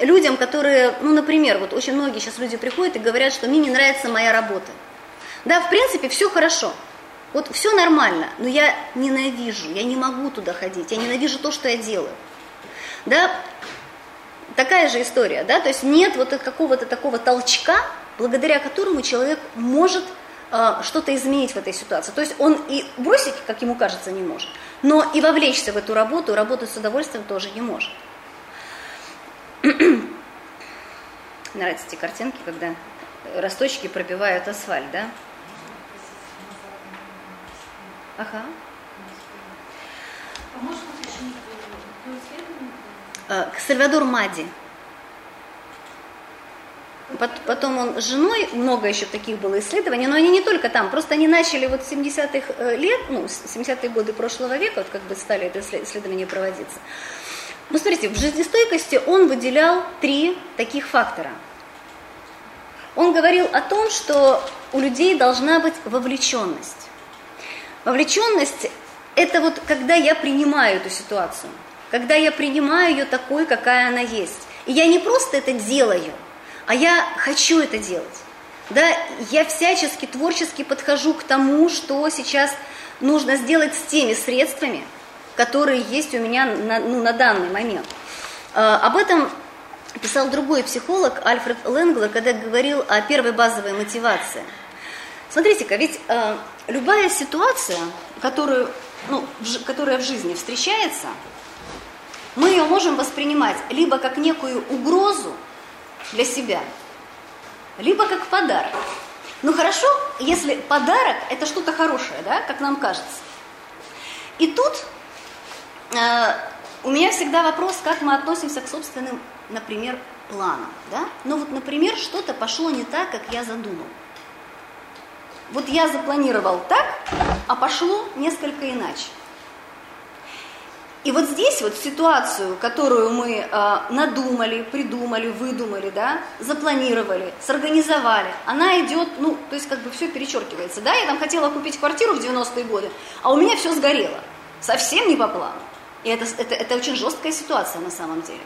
э, людям, которые, ну, например, вот очень многие сейчас люди приходят и говорят, что мне не нравится моя работа. Да, в принципе, все хорошо. Вот все нормально, но я ненавижу, я не могу туда ходить, я ненавижу то, что я делаю. Да, такая же история, да, то есть нет вот какого-то такого толчка, благодаря которому человек может что-то изменить в этой ситуации. То есть он и бросить, как ему кажется, не может, но и вовлечься в эту работу, работать с удовольствием тоже не может. Нравятся эти картинки, когда росточки пробивают асфальт, да? Ага. А какое исследование? Э, Сальвадор Мади. Пот- Потом он с женой, много еще таких было исследований, но они не только там, просто они начали вот с 70-х э, лет, ну, с 70-е годы прошлого века, вот как бы стали это исслед- исследования проводиться. Ну, смотрите, в жизнестойкости он выделял три таких фактора. Он говорил о том, что у людей должна быть вовлеченность. Вовлеченность – это вот когда я принимаю эту ситуацию, когда я принимаю ее такой, какая она есть. И я не просто это делаю, а я хочу это делать. Да, я всячески творчески подхожу к тому, что сейчас нужно сделать с теми средствами, которые есть у меня на, ну, на данный момент. Э, об этом писал другой психолог Альфред Ленглер, когда говорил о первой базовой мотивации. Смотрите-ка, ведь э, любая ситуация, которую, ну, в которая в жизни встречается, мы ее можем воспринимать либо как некую угрозу для себя, либо как подарок. Ну хорошо, если подарок это что-то хорошее, да, как нам кажется. И тут э, у меня всегда вопрос, как мы относимся к собственным, например, планам. Да? Ну вот, например, что-то пошло не так, как я задумал. Вот я запланировал так, а пошло несколько иначе. И вот здесь вот ситуацию, которую мы э, надумали, придумали, выдумали, да, запланировали, сорганизовали, она идет, ну, то есть как бы все перечеркивается, да, я там хотела купить квартиру в 90-е годы, а у меня все сгорело, совсем не по плану. И это, это, это очень жесткая ситуация на самом деле.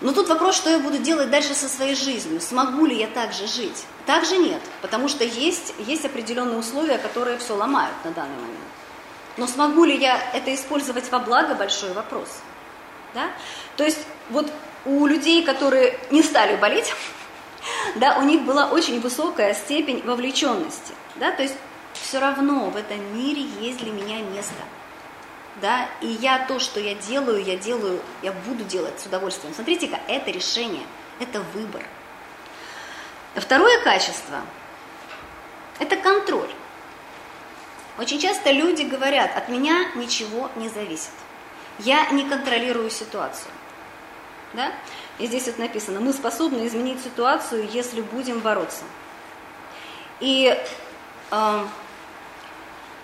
Но тут вопрос, что я буду делать дальше со своей жизнью, смогу ли я так же жить? Так же нет, потому что есть, есть определенные условия, которые все ломают на данный момент. Но смогу ли я это использовать во благо, большой вопрос. Да? То есть вот у людей, которые не стали болеть, да, у них была очень высокая степень вовлеченности. Да? То есть все равно в этом мире есть для меня место. Да? И я то, что я делаю, я делаю, я буду делать с удовольствием. Смотрите-ка, это решение, это выбор. Второе качество – это контроль. Очень часто люди говорят, от меня ничего не зависит. Я не контролирую ситуацию. Да? И здесь вот написано, мы способны изменить ситуацию, если будем бороться. И, э,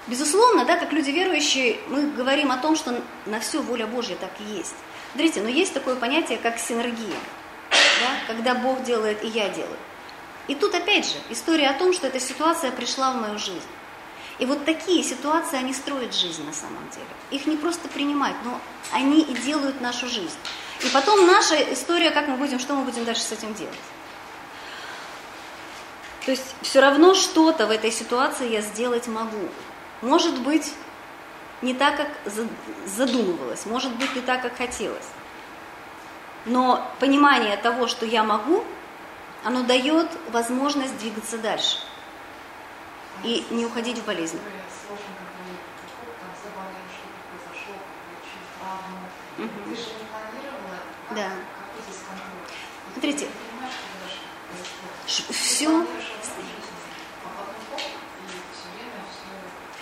безусловно, да, как люди верующие, мы говорим о том, что на все воля Божья так и есть. Смотрите, но есть такое понятие, как синергия, да, когда Бог делает и я делаю. И тут опять же история о том, что эта ситуация пришла в мою жизнь. И вот такие ситуации, они строят жизнь на самом деле. Их не просто принимать, но они и делают нашу жизнь. И потом наша история, как мы будем, что мы будем дальше с этим делать. То есть все равно что-то в этой ситуации я сделать могу. Может быть, не так, как задумывалось, может быть, не так, как хотелось. Но понимание того, что я могу, оно дает возможность двигаться дальше и не уходить в болезнь. Да. Смотрите. все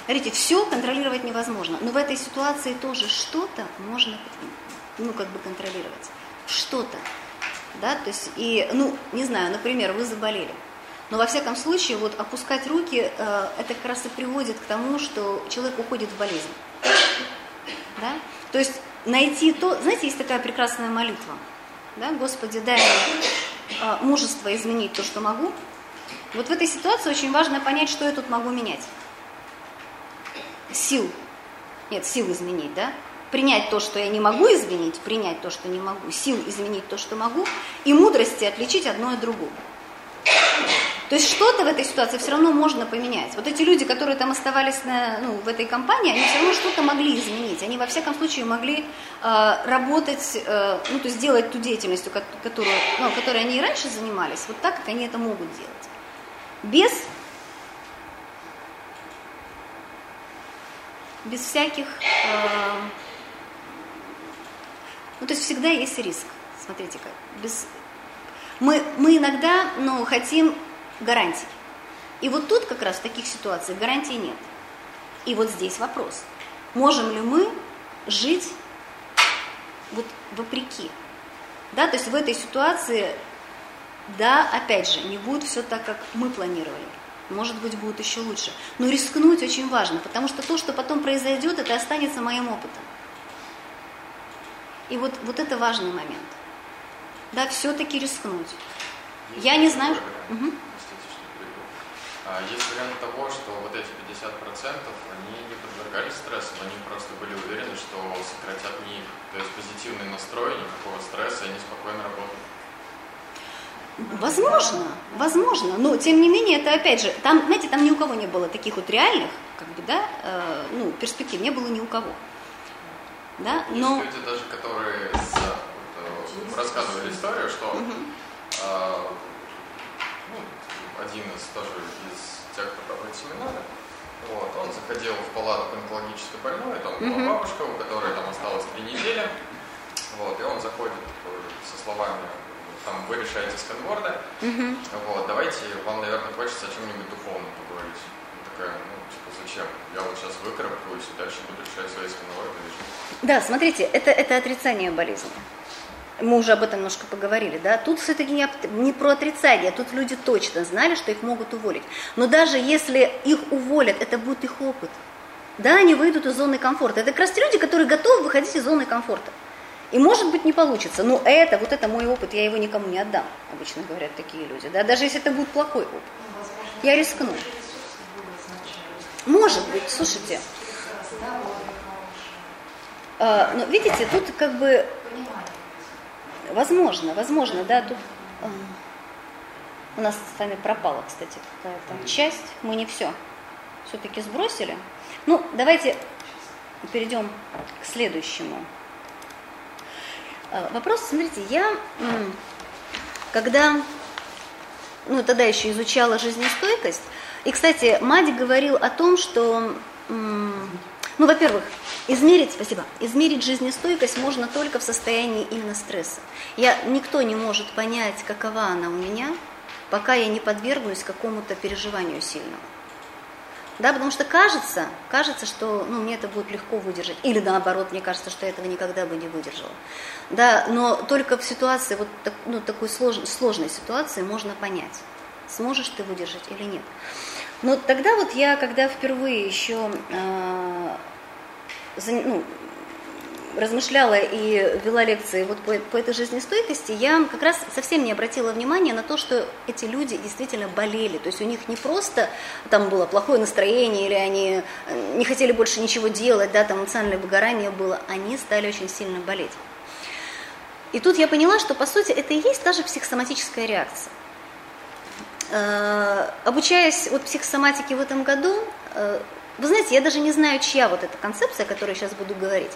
Смотрите, все контролировать невозможно, но в этой ситуации тоже что-то можно, ну, как бы контролировать. Что-то. Да, то есть, и, ну, не знаю, например, вы заболели. Но во всяком случае, вот опускать руки, э, это как раз и приводит к тому, что человек уходит в болезнь. Да? То есть найти то, знаете, есть такая прекрасная молитва. Да? Господи, дай мне э, мужество изменить то, что могу. Вот в этой ситуации очень важно понять, что я тут могу менять сил, нет, сил изменить, да, принять то, что я не могу изменить, принять то, что не могу, сил изменить то, что могу, и мудрости отличить одно от другого. То есть что-то в этой ситуации все равно можно поменять. Вот эти люди, которые там оставались на, ну, в этой компании, они все равно что-то могли изменить. Они во всяком случае могли э, работать, э, ну, то есть делать ту деятельность, ко- которую, ну, которой они и раньше занимались, вот так, как они это могут делать. Без без всяких... э, ну, то есть всегда есть риск. Смотрите как. Без... Мы, мы иногда ну, хотим гарантий. И вот тут как раз в таких ситуациях гарантий нет. И вот здесь вопрос. Можем ли мы жить вот вопреки? Да, то есть в этой ситуации, да, опять же, не будет все так, как мы планировали. Может быть, будет еще лучше. Но рискнуть очень важно, потому что то, что потом произойдет, это останется моим опытом. И вот, вот это важный момент. Да, все-таки рискнуть. Я не знаю. Мгм. Простите, что перебил. А, Есть вариант того, что вот эти 50% они не подвергались стрессу, они просто были уверены, что сократят не их. То есть позитивный настрой, никакого стресса, они спокойно работают. Возможно, возможно, но тем не менее это опять же, там, знаете, там ни у кого не было таких вот реальных, как бы, да, э, ну, перспектив не было ни у кого. Да, но... Есть люди даже, которые с- вот, э, рассказывали историю, что а, ну, один из тоже из тех, кто проводит семинары, вот, он заходил в палату к онкологически больной, там была Мгм. бабушка, у которой там осталось три недели, вот, и он заходит такой со словами, там, вы решаете сканворды, Мгм. вот, давайте, вам, наверное, хочется о чем-нибудь духовном поговорить. Такая, ну, типа, зачем? Я вот сейчас выкарабкаюсь и дальше буду решать свои сканворды. и жить». Да, смотрите, это, это отрицание болезни. Мы уже об этом немножко поговорили, да. Тут все-таки не, не про отрицание, тут люди точно знали, что их могут уволить. Но даже если их уволят, это будет их опыт. Да, они выйдут из зоны комфорта. Это как раз те люди, которые готовы выходить из зоны комфорта. И может быть не получится, но это, вот это мой опыт, я его никому не отдам, обычно говорят такие люди. Да? Даже если это будет плохой опыт. Ну, Я рискну. Может быть, слушайте, э, но видите, тут как бы. Возможно, возможно, да, тут э, у нас с вами пропала, кстати, какая-то часть, мы не все все-таки сбросили. Ну, давайте перейдем к следующему. Э, Вопрос, смотрите, я, когда, ну, тогда еще изучала жизнестойкость, и, кстати, Мадик говорил о том, что, ну, во-первых, измерить, спасибо, измерить жизнестойкость можно только в состоянии именно стресса. Я, никто не может понять, какова она у меня, пока я не подвергнусь какому-то переживанию сильному. Да, потому что кажется, кажется, что ну, мне это будет легко выдержать. Или наоборот, мне кажется, что я этого никогда бы не выдержала. Да, но только в ситуации, вот так- ну, такой слож, сложной ситуации можно понять, сможешь ты выдержать или нет. Но тогда вот я, когда впервые еще э, за- ну, размышляла и вела лекции вот по, по этой жизнестойкости, я как раз совсем не обратила внимания на то, что эти люди действительно болели. То есть у них не просто там было плохое настроение, или они э, не хотели больше ничего делать, да, там эмоциональное выгорание было, они стали очень сильно болеть. И тут я поняла, что по сути это и есть та же психосоматическая реакция. Э, Обучаясь вот психосоматике в этом году, э, вы знаете, я даже не знаю, чья вот эта концепция, о которой я сейчас буду говорить.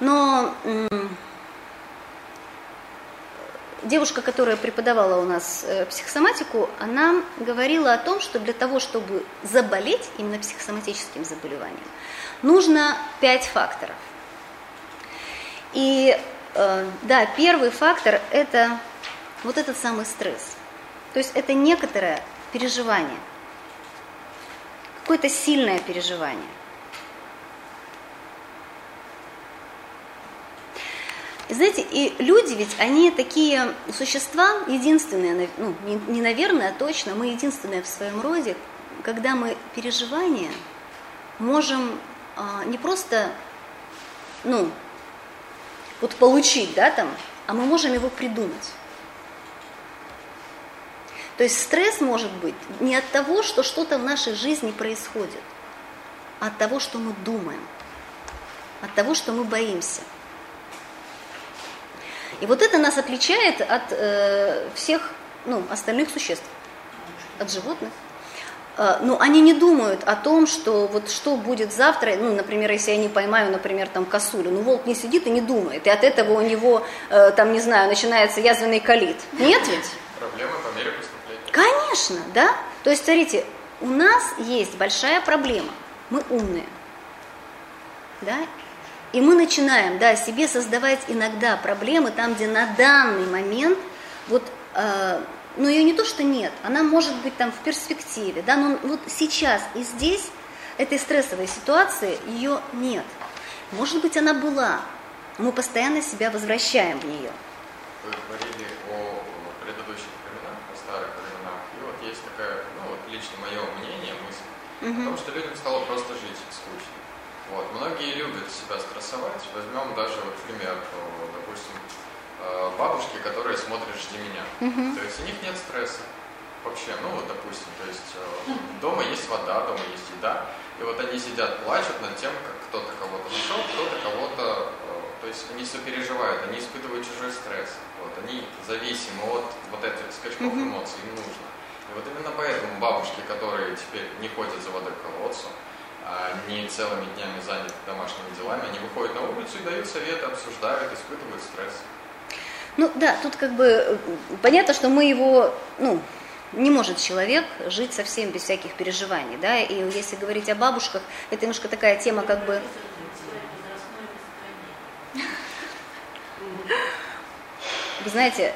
Но девушка, которая преподавала у нас э, психосоматику, она говорила о том, что для того, чтобы заболеть именно психосоматическим заболеванием, нужно пять факторов. И э, да, первый фактор – это вот этот самый стресс. То есть это некоторое переживание, какое-то сильное переживание. И знаете, и люди ведь, они такие существа, единственные, ну, не, наверное, а точно, мы единственные в своем роде, когда мы переживания можем а, не просто, ну, вот получить, да, там, а мы можем его придумать. То есть стресс может быть не от того, что что-то в нашей жизни происходит, а от того, что мы думаем, от того, что мы боимся. И вот это нас отличает от э, всех ну, остальных существ, от животных. Э, ну, они не думают о том, что вот что будет завтра, ну, например, если я не поймаю, например, там косулю, ну, волк не сидит и не думает, и от этого у него, э, там, не знаю, начинается язвенный колит. Нет ведь? Проблемы по мере. Конечно, да. То есть, смотрите, у нас есть большая проблема. Мы умные. Да? И мы начинаем, да, себе создавать иногда проблемы там, где на данный момент вот э, но ее не то, что нет, она может быть там в перспективе, да, но вот сейчас и здесь этой стрессовой ситуации ее нет. Может быть, она была, мы постоянно себя возвращаем в нее. Вы о предыдущих временах, о старых временах, и вот есть такая, ну вот лично мое мнение, мысль, угу. о том, что людям стало просто жить скучно. Вот. Многие любят себя стрессовать. Возьмем даже вот пример, допустим, Э, бабушки, которые смотрят «Жди меня». Угу. То есть у них нет стресса вообще, ну вот допустим, то есть э, дома есть вода, дома есть еда, и вот они сидят, плачут над тем, как кто-то кого-то нашел, кто-то кого-то, э, то есть они сопереживают, они испытывают чужой стресс, вот, они зависимы от вот этих скачков mm эмоций, им нужно. И вот именно поэтому бабушки, которые теперь не ходят за водой к колодцу, а не целыми днями заняты домашними делами, они выходят на улицу и дают советы, обсуждают, испытывают стресс. Ну да, тут как бы понятно, что мы его, ну, не может человек жить совсем без всяких переживаний, да, и если говорить о бабушках, это немножко такая тема как бы... Вы знаете,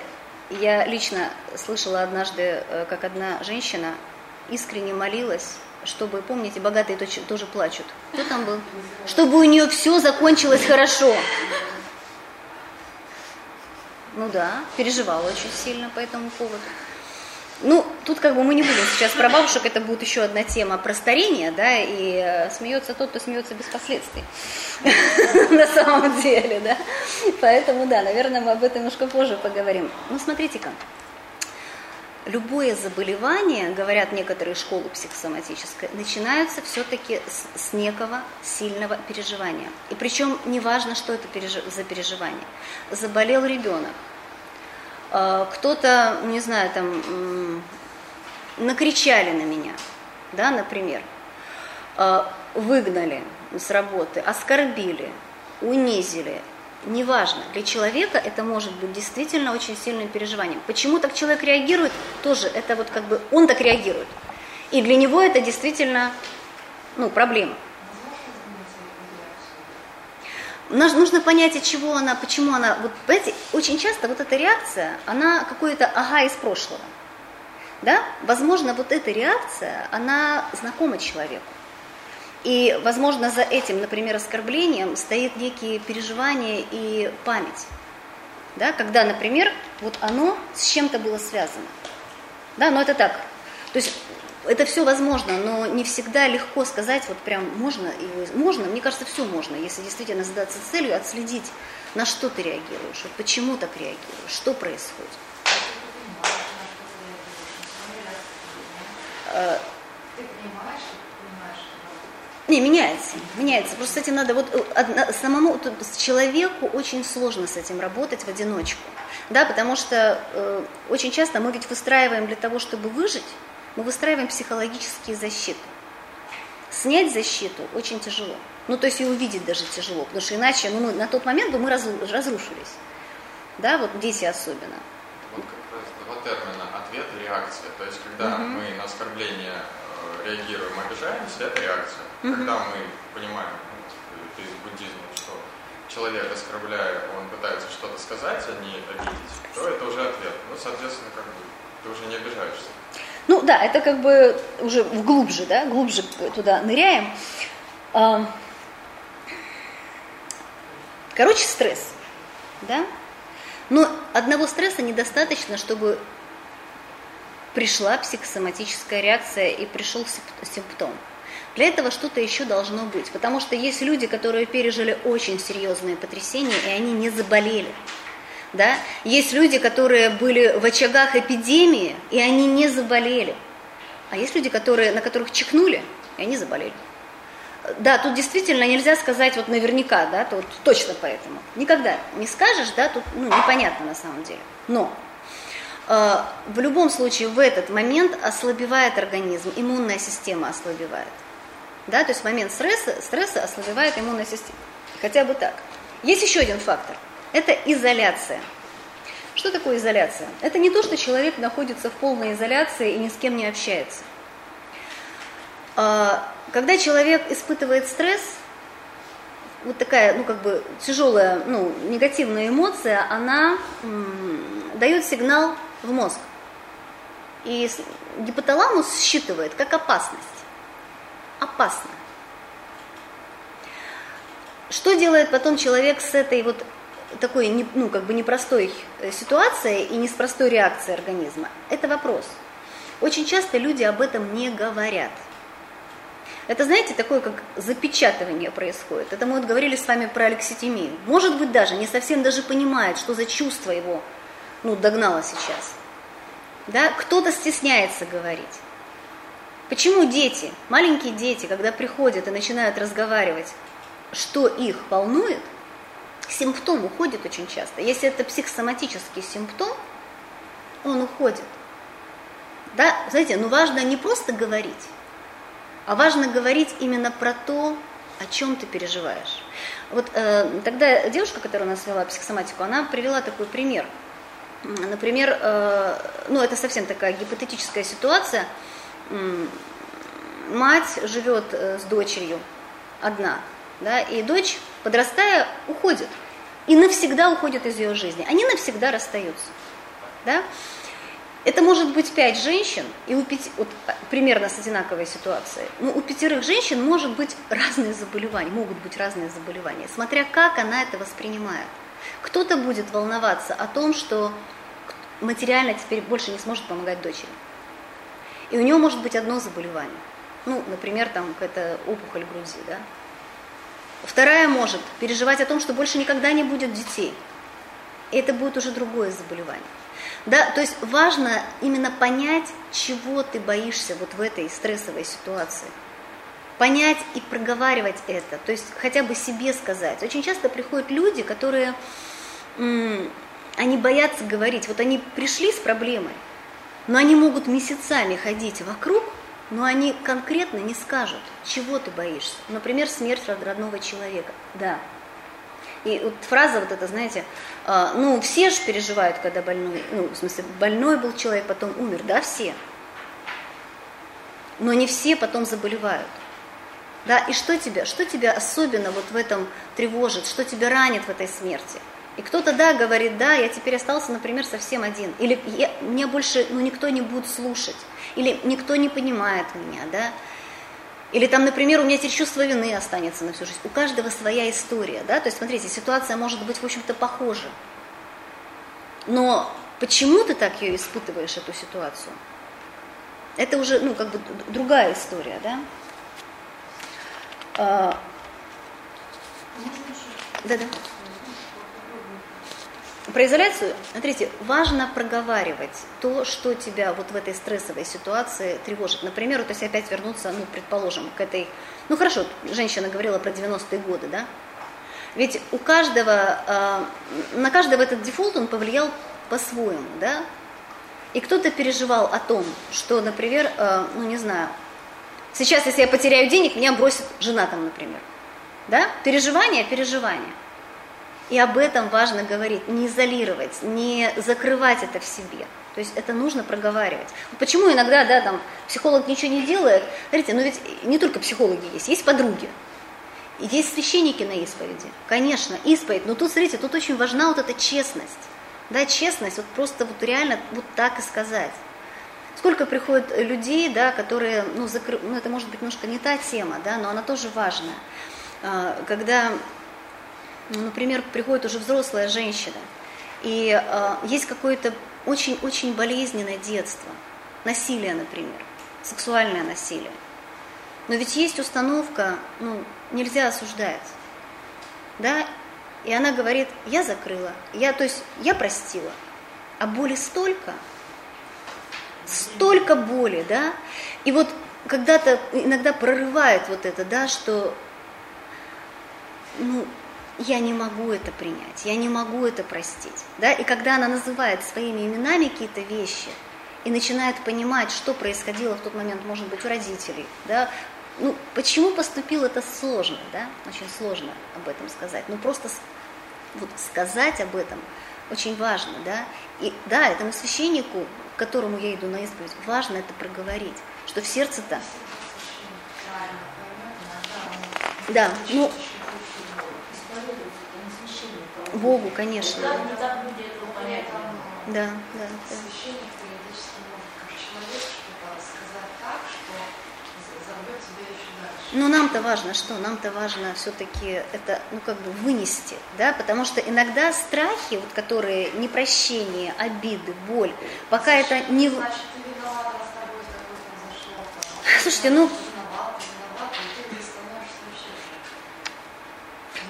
я лично слышала однажды, э, как одна женщина искренне молилась, чтобы, помните, богатые тоже плачут. Кто там был? Чтобы у нее все закончилось хорошо. Ну да, переживала очень сильно по этому поводу. Ну, тут как бы мы не будем сейчас про бабушек, это будет еще одна тема про старение, да, и э, смеется тот, кто смеется без последствий, на самом деле, да. Поэтому, да, наверное, мы об этом немножко позже поговорим. Ну, смотрите-ка, любое заболевание, говорят некоторые школы психосоматической, начинаются все-таки с, некого сильного переживания. И причем неважно, что это за переживание. Заболел ребенок, кто-то, не знаю, там, накричали на меня, да, например, а, выгнали с работы, оскорбили, унизили, неважно, для человека это может быть действительно очень сильным переживанием. Почему так человек реагирует, тоже это вот как бы он так реагирует. И для него это действительно ну, проблема. Нужно понять, от чего она, почему она, вот, понимаете, очень часто вот эта реакция, она какое-то ага из прошлого. Да? Возможно, вот эта реакция, она знакома человеку. И, возможно, за этим, например, оскорблением стоит некие переживания и память. Да, когда, например, вот оно с чем-то было связано. Да, но это так. То есть это все возможно, но не всегда легко сказать, вот прям можно его, можно, мне кажется, все можно, если действительно задаться целью, отследить, на что ты реагируешь, вот почему так реагируешь, что происходит. Ты понимаешь, не, меняется, меняется. Просто с этим надо, вот э, одна, самому тут, человеку очень сложно с этим работать в одиночку. Да, потому что э, очень часто мы ведь выстраиваем для того, чтобы выжить, мы выстраиваем психологические защиты. Снять защиту очень тяжело. Ну, то есть и увидеть даже тяжело, потому что иначе ну, мы, на тот момент бы мы разрушились. Да, вот дети особенно. Вот как раз два термина ответ и реакция. То есть, когда угу. мы на оскорбление э, реагируем, обижаемся, это реакция. Угу. Когда мы понимаем, ну, из буддизма, что человек, оскорбляя, он пытается что-то сказать, а не обидеть, то это уже ответ. Ну, соответственно, как бы ты уже не обижаешься. Ну да, это как бы уже глубже, да, глубже туда ныряем. А, короче, стресс, да? Но одного стресса недостаточно, чтобы пришла психосоматическая реакция и пришел симптом. Для этого что-то еще должно быть, потому что есть люди, которые пережили очень серьезные потрясения, и они не заболели. Да? Есть люди, которые были в очагах эпидемии, и они не заболели. А есть люди, которые, на которых чихнули, и они заболели. Да, тут действительно нельзя сказать вот наверняка, да, тут точно поэтому. Никогда не скажешь, да, тут ну, непонятно на самом деле. Но э, в любом случае в этот момент ослабевает организм, иммунная система ослабевает. Да, то есть в момент стресса, стресса ослабевает иммунная система. Хотя бы так. Есть еще один фактор. Это изоляция. Что такое изоляция? Это не то, что человек находится в полной изоляции и ни с кем не общается. А, когда человек испытывает стресс, вот такая, ну, как бы тяжелая, ну, негативная эмоция, она дает сигнал в мозг. И гипоталамус считывает как опасность опасно. Что делает потом человек с этой вот такой, ну, как бы непростой э, ситуацией и не с простой реакцией организма? Это вопрос. Очень часто люди об этом не говорят. Это, знаете, такое, как запечатывание происходит. Это мы вот говорили с вами про алекситимию. Может быть, даже не совсем даже понимает, что за чувство его ну, догнало сейчас. Да? Кто-то стесняется говорить. Почему дети, маленькие дети, когда приходят и начинают разговаривать, что их волнует, симптом уходит очень часто. Если это психосоматический симптом, он уходит. Да, знаете, ну важно не просто говорить, а важно говорить именно про то, о чем ты переживаешь. Вот э, тогда девушка, которая у нас вела психосоматику, она привела такой пример. Например, э, ну это совсем такая гипотетическая ситуация – мать живет э, с дочерью одна, да, и дочь, подрастая, уходит. И навсегда уходит из ее жизни. Они навсегда расстаются. Да? Это может быть пять женщин, и у пяти, вот, а, примерно с одинаковой ситуацией. Но у пятерых женщин может быть разные заболевания, могут быть разные заболевания, смотря как она это воспринимает. Кто-то будет волноваться о том, что материально теперь больше не сможет помогать дочери. И у него может быть одно заболевание. Ну, например, там какая-то опухоль груди, да. Вторая может переживать о том, что больше никогда не будет детей. И это будет уже другое заболевание. Да, то есть важно именно понять, чего ты боишься вот в этой стрессовой ситуации. Понять и проговаривать это, то есть хотя бы себе сказать. Очень часто приходят люди, которые, они боятся говорить. Вот они пришли с проблемой, но они могут месяцами ходить вокруг, но они конкретно не скажут, чего ты боишься. Например, смерть родного человека. Да. И вот фраза вот эта, знаете, э, ну, все же переживают, когда больной, ну, в смысле, больной был человек, потом умер. Да, все. Но не все потом заболевают. Да, и что тебя, что тебя особенно вот в этом тревожит, что тебя ранит в этой смерти? И кто-то, да, говорит, да, я теперь остался, например, совсем один. Или я, меня больше, ну, никто не будет слушать. Или никто не понимает меня, да. Или там, например, у меня теперь чувство вины останется на всю жизнь. У каждого своя история, да. То есть, смотрите, ситуация может быть, в общем-то, похожа. Но почему ты так ее испытываешь, эту ситуацию? Это уже, ну, как бы другая история, да. А... Да-да. Про изоляцию, смотрите, важно проговаривать то, что тебя вот в этой стрессовой ситуации тревожит. Например, вот если опять вернуться, ну, предположим, к этой... Ну, хорошо, женщина говорила про 90-е годы, да? Ведь у каждого, э, на каждого этот дефолт, он повлиял по-своему, да? И кто-то переживал о том, что, например, э, ну, не знаю, сейчас, если я потеряю денег, меня бросит жена там, например. Да? Переживание, переживание. И об этом важно говорить, не изолировать, не закрывать это в себе. То есть это нужно проговаривать. Почему иногда, да, там, психолог ничего не делает? Смотрите, ну ведь не только психологи есть, есть подруги. Есть священники на исповеди, конечно, исповедь, но тут, смотрите, тут очень важна вот эта честность. Да, честность, вот просто вот реально вот так и сказать. Сколько приходит людей, да, которые, ну, закры... ну, это может быть немножко не та тема, да, но она тоже важная. А, когда, например, приходит уже взрослая женщина, и а, есть какое-то очень-очень болезненное детство, насилие, например, сексуальное насилие. Но ведь есть установка, ну, нельзя осуждать. Да? И она говорит, я закрыла, я, то есть я простила, а боли столько, столько боли, да? И вот когда-то иногда прорывает вот это, да, что ну, я не могу это принять, я не могу это простить. Да? И когда она называет своими именами какие-то вещи и начинает понимать, что происходило в тот момент, может быть, у родителей, да, ну, почему поступил это сложно, да? Очень сложно об этом сказать. Ну, просто вот сказать об этом очень важно, да? И да, этому священнику, к которому я иду на исповедь, важно это проговорить, что в сердце-то... Да, ну... Богу, конечно. Да, да, да. Священник периодически может как человек что-то сказать так, что но нам-то важно что? Нам-то важно все-таки это, ну, как бы вынести, да, потому что иногда страхи, вот, которые непрощение, обиды, боль, пока это не... Значит, ты виновата, с тобой такое произошло. Слушайте, ну... Виноват, виноват, и ты не становишься вообще.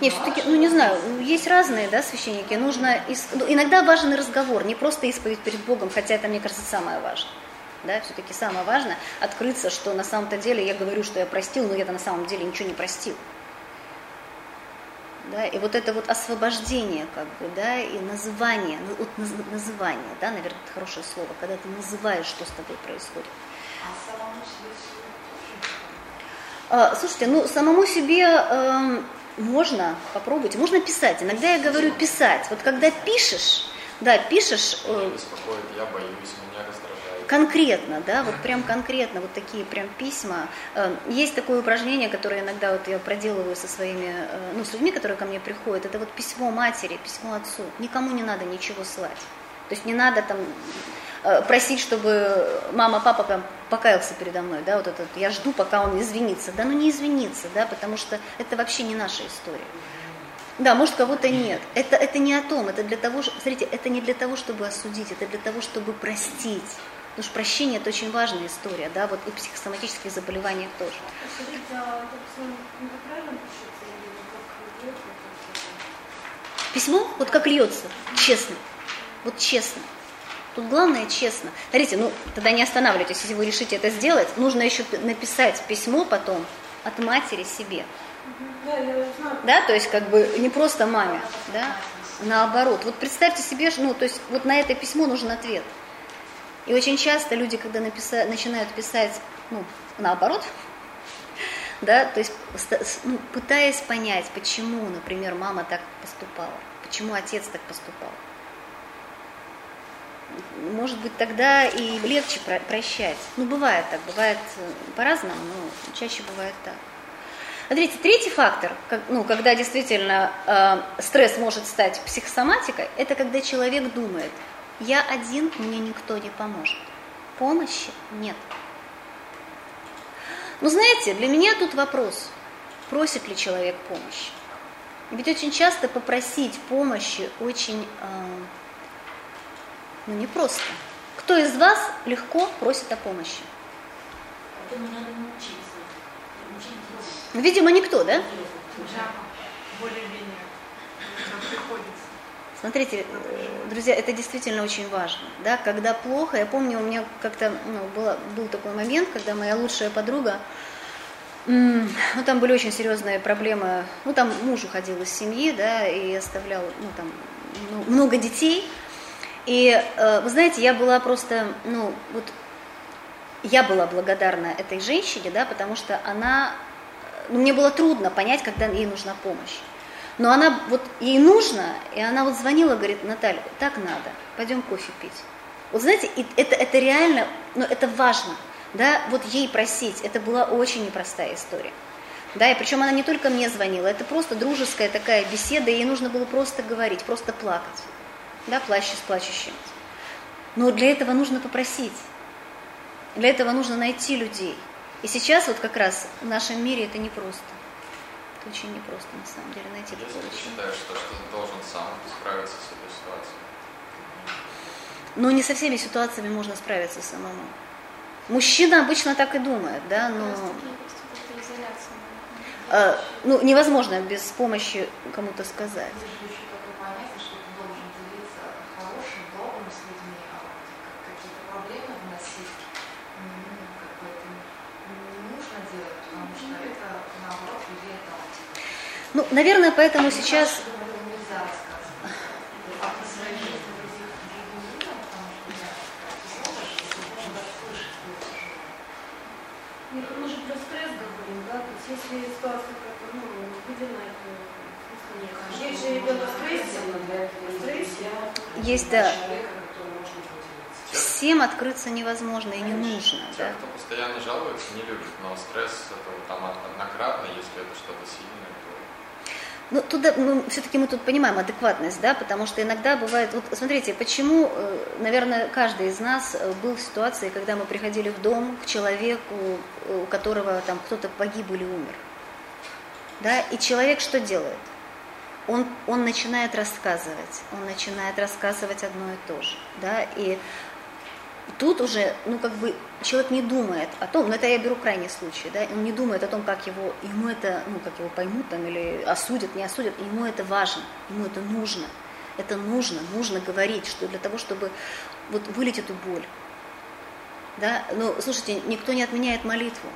Нет, все-таки, ну не знаю, есть разные, да, священники. Нужно, ис- ну, иногда важен разговор, не просто исповедь перед Богом, хотя это, мне кажется, самое важное да, все-таки самое важное открыться, что на самом-то деле я говорю, что я простил, но я-то на самом деле ничего не простил. Да, и вот это вот освобождение, как бы, да, и называние, ну, вот называние, да, наверное, это хорошее слово, когда ты называешь, что с тобой происходит. А самому себе а, Слушайте, ну самому себе э, можно попробовать, можно писать. Иногда я говорю писать. Вот когда пишешь, да, пишешь. Э, беспокоит, я боюсь, конкретно, да, вот прям конкретно, вот такие прям письма. Э, есть такое упражнение, которое иногда вот я проделываю со своими, э, ну, с людьми, которые ко мне приходят, это вот письмо матери, письмо отцу. Никому не надо ничего слать. То есть не надо там просить, чтобы мама, папа покаялся передо мной, да, вот этот, я жду, пока он извинится. Да, ну не извинится, да, потому что это вообще не наша история. Да, может, кого-то нет. Это, это не о том, это для того, смотрите, это не для того, чтобы осудить, это для того, чтобы простить. Потому что прощение – это очень важная история, да, вот и в психосоматических заболеваниях тоже. Письмо, вот как льется, честно, вот честно. Тут главное честно. Смотрите, ну тогда не останавливайтесь, если вы решите это сделать, нужно еще написать письмо потом от матери себе. Да, то есть как бы не просто маме, да, наоборот. Вот представьте себе, ну то есть вот на это письмо нужен ответ. И очень часто люди, когда написа, начинают писать, ну, наоборот, да, то есть ну, пытаясь понять, почему, например, мама так поступала, почему отец так поступал. Может быть, тогда и легче прощать. Ну, бывает так, бывает э, по-разному, но чаще бывает так. Смотрите, третий фактор, как, ну, когда действительно э, стресс может стать психосоматикой, это когда человек думает – я один, мне никто не поможет. Помощи нет. Но знаете, для меня тут вопрос, просит ли человек помощи. Ведь очень часто попросить помощи очень, э, ну, непросто. Кто из вас легко просит о помощи? Этому надо научиться. Ну, видимо, никто, да? Смотрите, друзья, это действительно очень важно. Да? Когда плохо, я помню, у меня как-то ну, было, был такой момент, когда моя лучшая подруга, ну, там были очень серьезные проблемы, ну, там муж уходил из семьи, да, и оставлял, ну, там, ну, много детей, и, э, вы знаете, я была просто, ну, вот, я была благодарна этой женщине, да, потому что она, ну, мне было трудно понять, когда ей нужна помощь. Но она вот ей нужно, и она вот звонила, говорит, Наталья, так надо, пойдем кофе пить. Вот знаете, это, это реально, ну это важно, да, вот ей просить, это была очень непростая история. Да, и причем она не только мне звонила, это просто дружеская такая беседа, ей нужно было просто говорить, просто плакать. Да, плачущий с плачущим. Но для этого нужно попросить. Для этого нужно найти людей. И сейчас вот как раз в нашем мире это непросто. Это очень непросто на самом деле найти Если такого ты человека. считаешь, что, что ты должен сам справиться с этой ситуацией. Но не со всеми ситуациями можно справиться самому. Мужчина обычно так и думает, да, но э, ну, невозможно без помощи кому-то сказать. Даже слышать твои переживания. Нет, мы же про стресс говорим, да, то есть если ситуация как-то, ну, выделена, то Нет, конечно, есть же ребенок в стрессе, в стрессе, Есть, да. Всем открыться невозможно и не нужно, Те, да. кто постоянно жалуется, не любят, но стресс это вот там однократно, если это что-то сильное, Ну, туда, ну, все-таки мы тут понимаем адекватность, да, потому что иногда бывает, вот смотрите, почему, э, наверное, каждый из нас э, был в ситуации, когда мы приходили в дом к человеку, э, у которого там кто-то погиб или умер, да, и человек что делает? Он, он начинает рассказывать, он начинает рассказывать одно и то же, да, и тут уже, ну, как бы человек не думает о том, ну, это я беру крайний случай, да, он не думает о том, как его, ему это, ну, как его поймут там, или осудят, не осудят, ему это важно, ему это нужно, это нужно, нужно говорить, что для того, чтобы вот вылить эту боль, да, ну, слушайте, никто не отменяет молитву,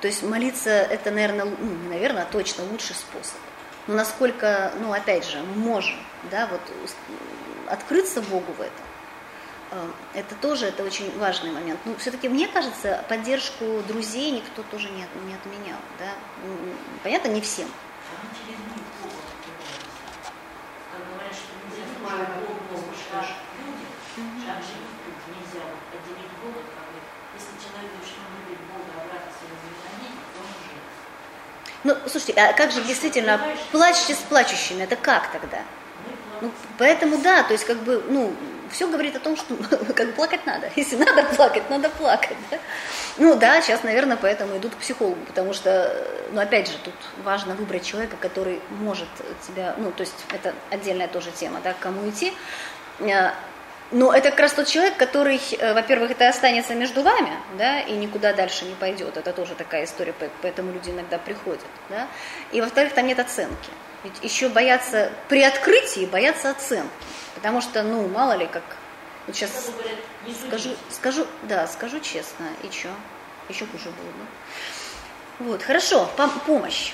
то есть молиться это, наверное, ну, не наверное, а точно лучший способ. Но насколько, ну, опять же, мы можем, да, вот открыться Богу в этом, это тоже, это очень важный момент. Ну, все-таки, мне кажется, поддержку друзей никто тоже не, не отменял, да. Понятно, не всем. Ну, слушайте, а как же действительно плачьте с плачущими, это как тогда? Ну, поэтому да, то есть как бы, ну, все говорит о том, что как плакать надо. Если надо плакать, надо плакать. Да? Ну да, сейчас, наверное, поэтому идут к психологу, потому что, ну опять же, тут важно выбрать человека, который может тебя, ну то есть это отдельная тоже тема, да, к кому идти. Э, Но это как раз тот человек, который, э, во-первых, это останется между вами, да, и никуда дальше не пойдет. Это тоже такая история, по- поэтому люди иногда приходят, да. И во-вторых, там нет оценки. Ведь еще боятся при открытии, боятся оценки. Потому что, ну, мало ли, как... Вот сейчас скажу, скажу, да, скажу честно, и что? Еще хуже будет, да? Вот, хорошо, пом- помощь.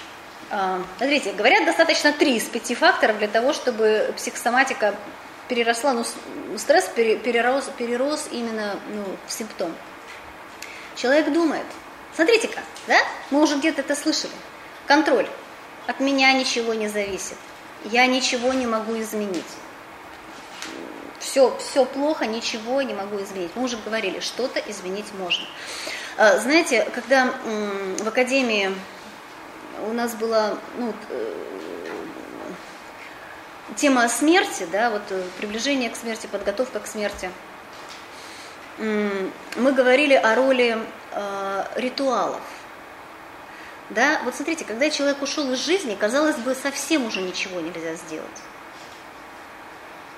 А, Смотрите, говорят, достаточно три из пяти факторов для того, чтобы психосоматика переросла, ну, с- стресс пере- перерос, перерос именно ну, в симптом. Человек думает, смотрите-ка, да, мы уже где-то это слышали, контроль, от меня ничего не зависит, я ничего не могу изменить, все, все плохо, ничего не могу изменить. Мы уже говорили, что-то изменить можно. А, Знаете, когда в академии у нас была ну, э, тема смерти, да, вот э, приближение к смерти, подготовка к смерти, мы говорили о роли э, ритуалов. Да, вот смотрите, когда человек ушел из жизни, казалось бы, совсем уже ничего нельзя сделать.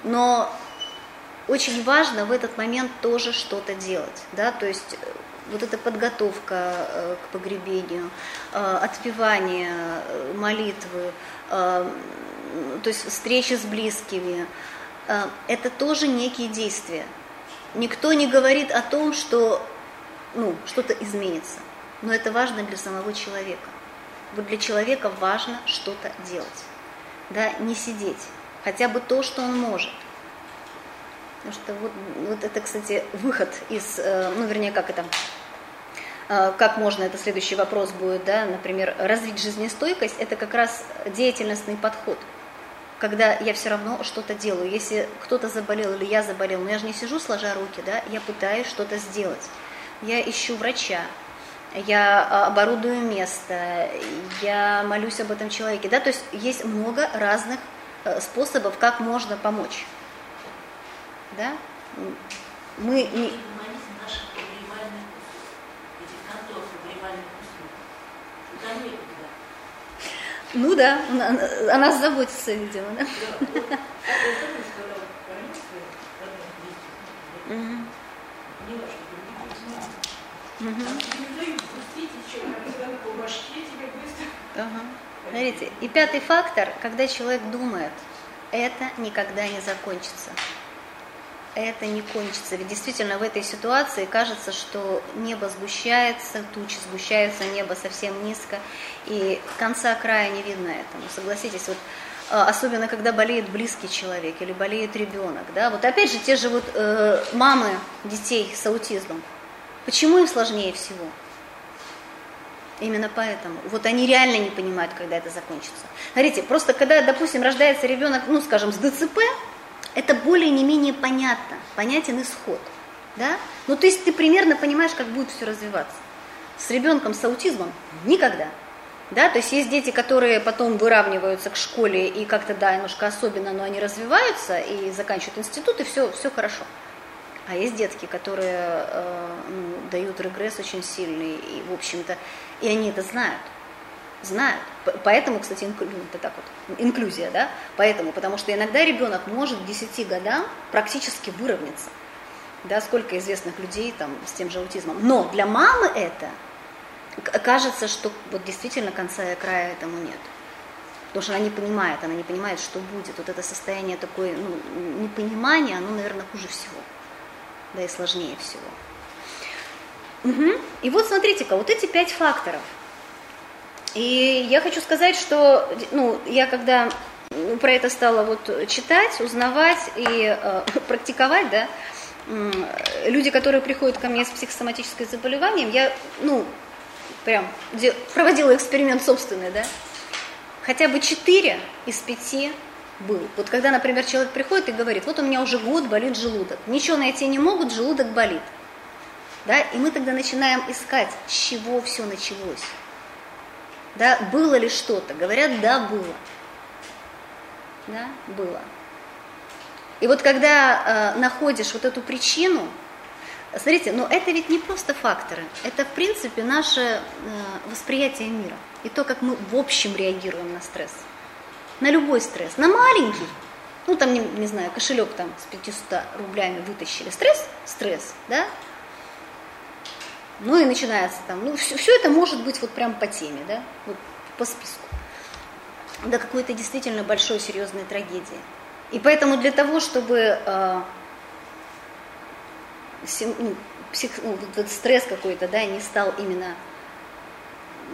Но очень важно в этот момент тоже что-то делать, да, то есть э, вот эта подготовка э, к погребению, э, отпевание, молитвы, то есть встречи с близкими, это тоже некие действия. Никто не говорит о том, что ну, что-то изменится, но это важно для самого человека. Вот для человека важно что-то делать, да, не сидеть, хотя бы то, что он может. Потому что вот, вот это, кстати, выход из, э, ну, вернее, как это, э, как можно, это следующий вопрос будет, да, например, развить жизнестойкость, это как раз деятельностный подход, когда я все равно что-то делаю. Если кто-то заболел или я заболел, но я же не сижу сложа руки, да, я пытаюсь что-то сделать. Я ищу врача, я а, оборудую место, я молюсь об этом человеке, да, то есть есть много разных э, способов, как можно помочь, да. Мы не... Ну да, о нас заботится, видимо, да. Смотрите, и пятый фактор, когда человек думает, это никогда не закончится. Это не кончится. Ведь действительно в этой ситуации кажется, что небо сгущается, тучи сгущаются, небо совсем низко, и конца края не видно этому. Согласитесь, вот а, особенно когда болеет близкий человек или болеет ребенок, да, вот опять же те же вот э, мамы детей с аутизмом, почему им сложнее всего? Именно поэтому. Вот они реально не понимают, когда это закончится. Смотрите, просто когда, допустим, рождается ребенок, ну, скажем, с ДЦП, это более не менее понятно, понятен исход. Да? Ну, то есть ты примерно понимаешь, как будет все развиваться. С ребенком с аутизмом никогда. Да, то есть есть дети, которые потом выравниваются к школе и как-то, да, немножко особенно, но они развиваются и заканчивают институт, и все, все хорошо. А есть детки, которые э, ну, дают регресс очень сильный, и, в общем-то, и они это знают. Знают. Поэтому, кстати, инклю- ну, это так вот, инклюзия, да? Поэтому, потому что иногда ребенок может к 10 годам практически выровняться. Да, сколько известных людей там с тем же аутизмом. Но для мамы это кажется, что вот действительно конца и края этому нет. Потому что она не понимает, она не понимает, что будет. Вот это состояние такое, ну, непонимания, оно, наверное, хуже всего да и сложнее всего. Мгм. И вот смотрите-ка, вот эти пять факторов. И я хочу сказать, что ну, я когда ну, про это стала вот читать, узнавать и э, практиковать, да, м, люди, которые приходят ко мне с психосоматическим заболеванием, я, ну, прям проводила эксперимент собственный, да, хотя бы четыре из пяти был. Вот когда, например, человек приходит и говорит, вот у меня уже год болит желудок, ничего найти не могут, желудок болит. Да? И мы тогда начинаем искать, с чего все началось. Да? Было ли что-то? Говорят, да, было. Да, было. И вот когда э, находишь вот эту причину, смотрите, но это ведь не просто факторы, это в принципе наше э, восприятие мира и то, как мы в общем реагируем на стресс на любой стресс, на маленький, ну там, не, не знаю, кошелек там с 500 рублями вытащили, стресс, стресс, да, ну и начинается там, ну все, все это может быть вот прям по теме, да, вот по списку, до какой-то действительно большой серьезной трагедии. И поэтому для того, чтобы э, сим- ну, псих, ну, этот стресс какой-то, да, не стал именно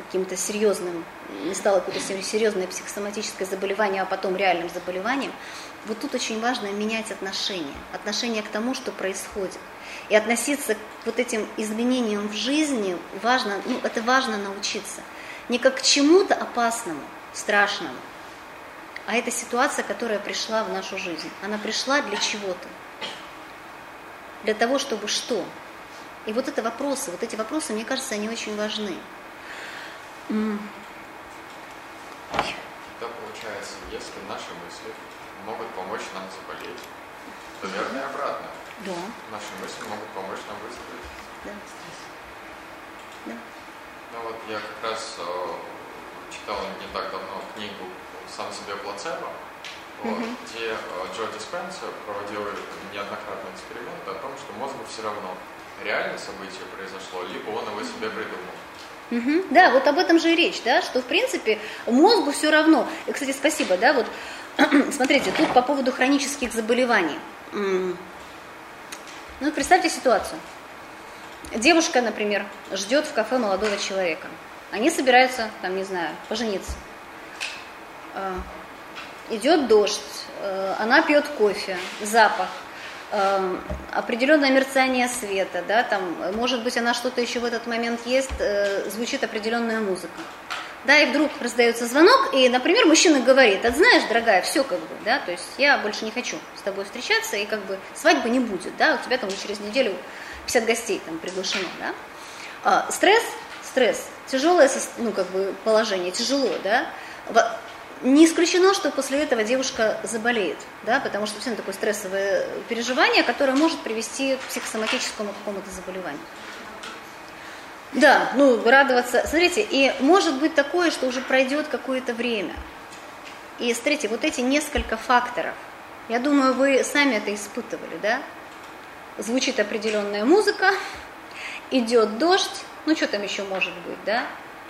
каким-то серьезным, не стало какое-то сер- серьезное психосоматическое заболевание, а потом реальным заболеванием, вот тут очень важно менять отношение, отношение к тому, что происходит. И относиться к вот этим изменениям в жизни важно, ну, это важно научиться. Не как к чему-то опасному, страшному, а это ситуация, которая пришла в нашу жизнь. Она пришла для чего-то. Для того, чтобы что? И вот это вопросы, вот эти вопросы, мне кажется, они очень важны. Да, получается, если наши мысли могут помочь нам заболеть, то верно и обратно. Да, Наши мысли могут помочь нам выздороветь. да. Да. Ну вот я как раз э, читал не так давно книгу «Сам себе плацебо», вот, где э, Джо Диспенсер проводил неоднократные эксперименты о том, что мозгу все равно, реально событие произошло, либо он его себе придумал. Мгм. Да, вот об этом же и речь, да, что в принципе мозгу все равно. И, кстати, спасибо, да, вот смотрите, тут по поводу хронических заболеваний. Ну, представьте ситуацию. Девушка, например, ждет в кафе молодого человека. Они собираются, там, не знаю, пожениться. А, Идет дождь, э, она пьет кофе, запах, э, определенное мерцание света, да, там, может быть, она что-то еще в этот момент ест, э, звучит определенная музыка. Да, и вдруг раздается звонок, и, например, мужчина говорит, а знаешь, дорогая, все как бы, да, то есть я больше не хочу с тобой встречаться, и как бы свадьбы не будет, да, у тебя там через неделю 50 гостей там приглашено, да. А, стресс, стресс, тяжелое ну, как бы положение, тяжело, да, не исключено, что после этого девушка заболеет, да, потому что все такое стрессовое переживание, которое может привести к психосоматическому какому-то заболеванию. Да, ну, радоваться. Смотрите, и может быть такое, что уже пройдет какое-то время. И смотрите, вот эти несколько факторов, я думаю, вы сами это испытывали, да? Звучит определенная музыка, идет дождь, ну что там еще может быть, да?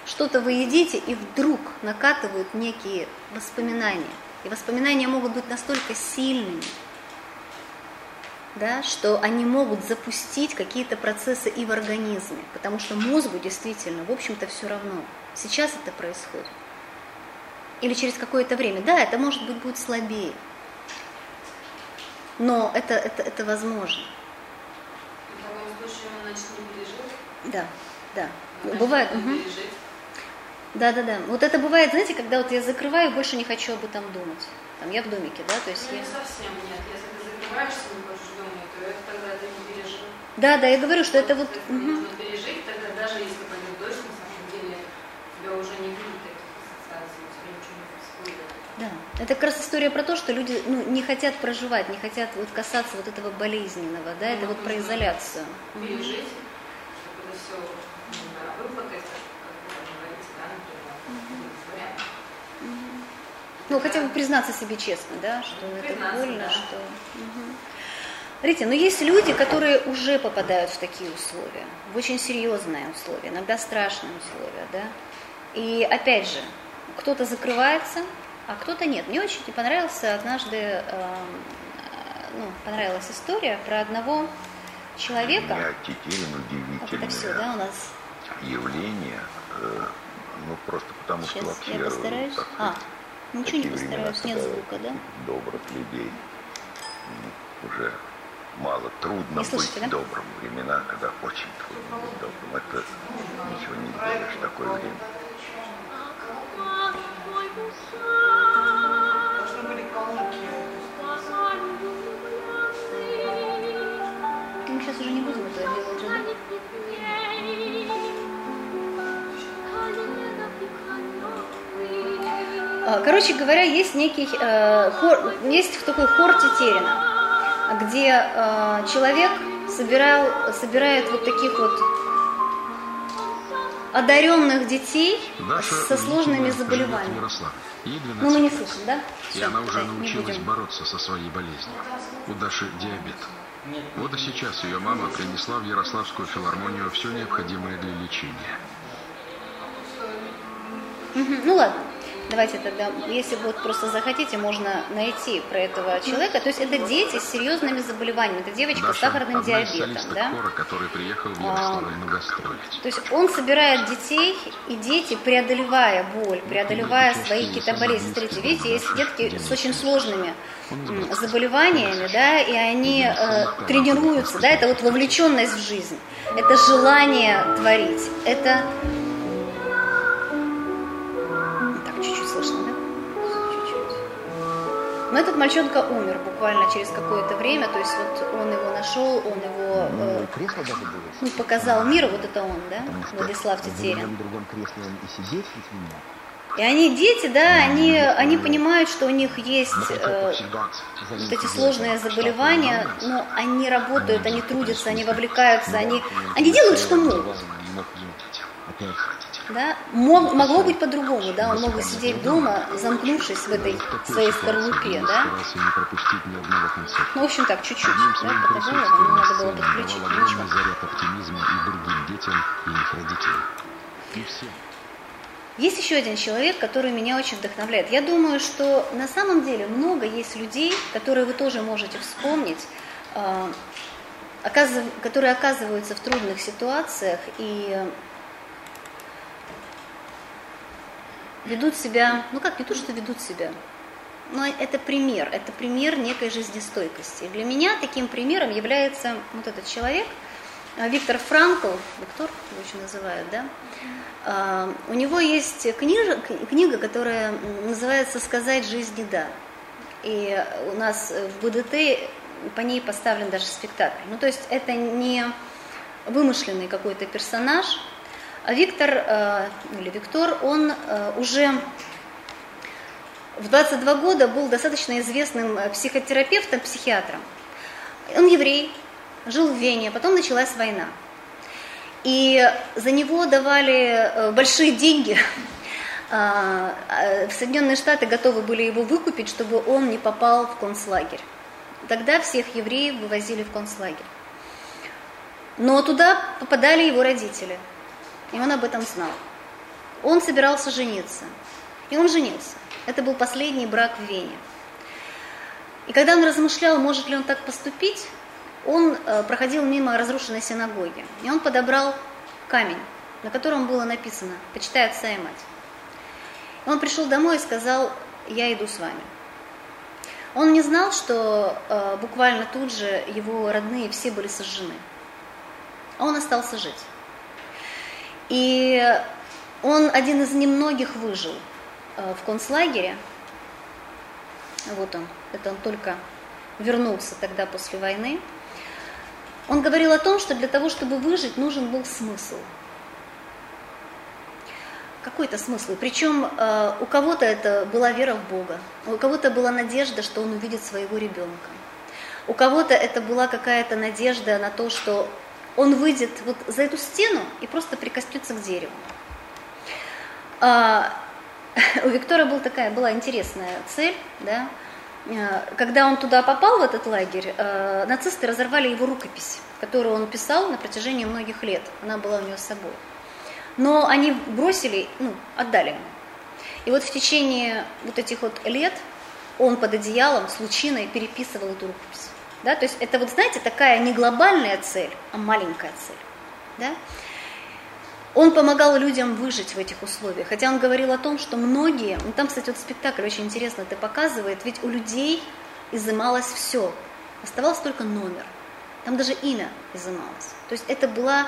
Что-то вы едите, и вдруг накатывают некие воспоминания. И воспоминания могут быть настолько сильными, да, что они могут запустить какие-то процессы и в организме, потому что мозгу действительно, в общем-то, все равно. Сейчас это происходит. Или через какое-то время. Да, это может быть будет слабее. Но это, это, это возможно. В таком случае он значит не пережил? Да, да. Значит, Бывает. Угу. Да, да, да. Вот это бывает, знаете, когда вот я закрываю, больше не хочу об этом думать. Там я в домике, да, то есть ну, я... не совсем нет. Если ты закрываешься, не хочешь думать, то это тогда ты не пережил. Да, да, я говорю, что это вот... Угу. Пережить, тогда даже если пойдет дождь, на самом деле тебя уже не будет таких ассоциаций, у тебя ничего не происходит. Да, это как раз история про то, что люди ну, не хотят проживать, не хотят вот касаться вот этого болезненного, да, ну, это вот про изоляцию. Пережить, чтобы это все ну, выплакать, Ну, хотя бы признаться себе честно, да, что ну, это больно, да. что... Угу. Смотрите, но есть люди, которые уже попадают в такие условия, в очень серьезные условия, иногда страшные условия, да. И опять же, кто-то закрывается, а кто-то нет. Мне очень понравился однажды, э, ну, понравилась история про одного человека. Меня Тетерин удивительное это все, да, у нас явление, э, ну просто потому Сейчас что вообще... я постараюсь. Так, а, Ничего не постараюсь, нет звука, да? Добрых людей уже мало. Трудно слышите, быть да? добрым. Времена, когда очень трудно быть добрым. Это ничего не сделаешь в такое время. Мы сейчас уже не будем это делать, да? А, короче говоря, есть некий э, хор, есть такой хор Тетерина, где э, человек собирал, собирает вот таких вот одаренных детей Даша со сложными заболеваниями. Ну, мы не слышим, да? И Все, она уже научилась бороться со своей болезнью. У Даши диабет. Вот и сейчас ее мама принесла в Ярославскую филармонию все необходимое для лечения. Ну ладно. Давайте тогда, если вот просто захотите, можно найти про этого человека. То есть это дети с серьезными заболеваниями. Это девочка Даша, с сахарным диабетом. Да? Хора, который приехал в а, то есть он собирает детей, и дети, преодолевая боль, преодолевая свои какие-то болезни. Смотрите, видите, есть детки с очень сложными заболеваниями, да, и они э, тренируются, да, это вот вовлеченность в жизнь, это желание творить, это Но этот мальчонка умер буквально через какое-то время, то есть вот он его нашел, он его э, ну, показал миру, вот это он, да, Владислав Тетерин. И они дети, да, они, они понимают, что у них есть э, вот эти сложные заболевания, но они работают, они трудятся, они вовлекаются, они, они делают, что могут да, мог, могло быть по-другому, да, он мог бы сидеть дома, замкнувшись в этой своей скорлупе, да. Ну, в общем так, чуть-чуть, да, по-другому, ему надо было подключить, ничего. заряд оптимизма и другим детям, и их родителям. И всем. Есть еще один человек, который меня очень вдохновляет. Я думаю, что на самом деле много есть людей, которые вы тоже можете вспомнить, а, которые оказываются в трудных ситуациях и ведут себя, ну как, не то, что ведут себя, но это пример, это пример некой жизнестойкости. Для меня таким примером является вот этот человек, э, Виктор Франкл, Виктор его очень называют, да? А, у него есть книга, книга, которая называется «Сказать жизни да». И у нас в БДТ по ней поставлен даже спектакль. Ну, то есть это не вымышленный какой-то персонаж, Виктор, э, или Виктор, он э, уже в 22 года был достаточно известным э, психотерапевтом, психиатром. Он еврей, жил в Вене, потом началась война. И за него давали большие деньги. А, Соединенные Штаты готовы были его выкупить, чтобы он не попал в концлагерь. Тогда всех евреев вывозили в концлагерь. Но туда попадали его родители – и он об этом знал. Он собирался жениться. И он женился. Это был последний брак в Вене. И когда он размышлял, может ли он так поступить, он э, проходил мимо разрушенной синагоги. И он подобрал камень, на котором было написано «Почитай отца и мать». Он пришел домой и сказал «Я иду с вами». Он не знал, что э, буквально тут же его родные все были сожжены. А он остался жить. И он один из немногих выжил э, в концлагере. Вот он, это он только вернулся тогда после войны. Он говорил о том, что для того, чтобы выжить, нужен был смысл. Какой-то смысл. Причем э, у кого-то это была вера в Бога, у кого-то была надежда, что он увидит своего ребенка. У кого-то это была какая-то надежда на то, что он выйдет вот за эту стену и просто прикоснется к дереву. А, у Виктора был такая, была интересная цель, да, а, когда он туда попал, в этот лагерь, а, нацисты разорвали его рукопись, которую он писал на протяжении многих лет. Она была у него с собой. Но они бросили, ну, отдали ему. И вот в течение вот этих вот лет он под одеялом с лучиной переписывал эту рукопись. Да? То есть это вот, знаете, такая не глобальная цель, а маленькая цель. Да? Он помогал людям выжить в этих условиях. Хотя он говорил о том, что многие, ну там, кстати, вот спектакль очень интересно это показывает, ведь у людей изымалось все. Оставался только номер. Там даже имя изымалось. То есть это была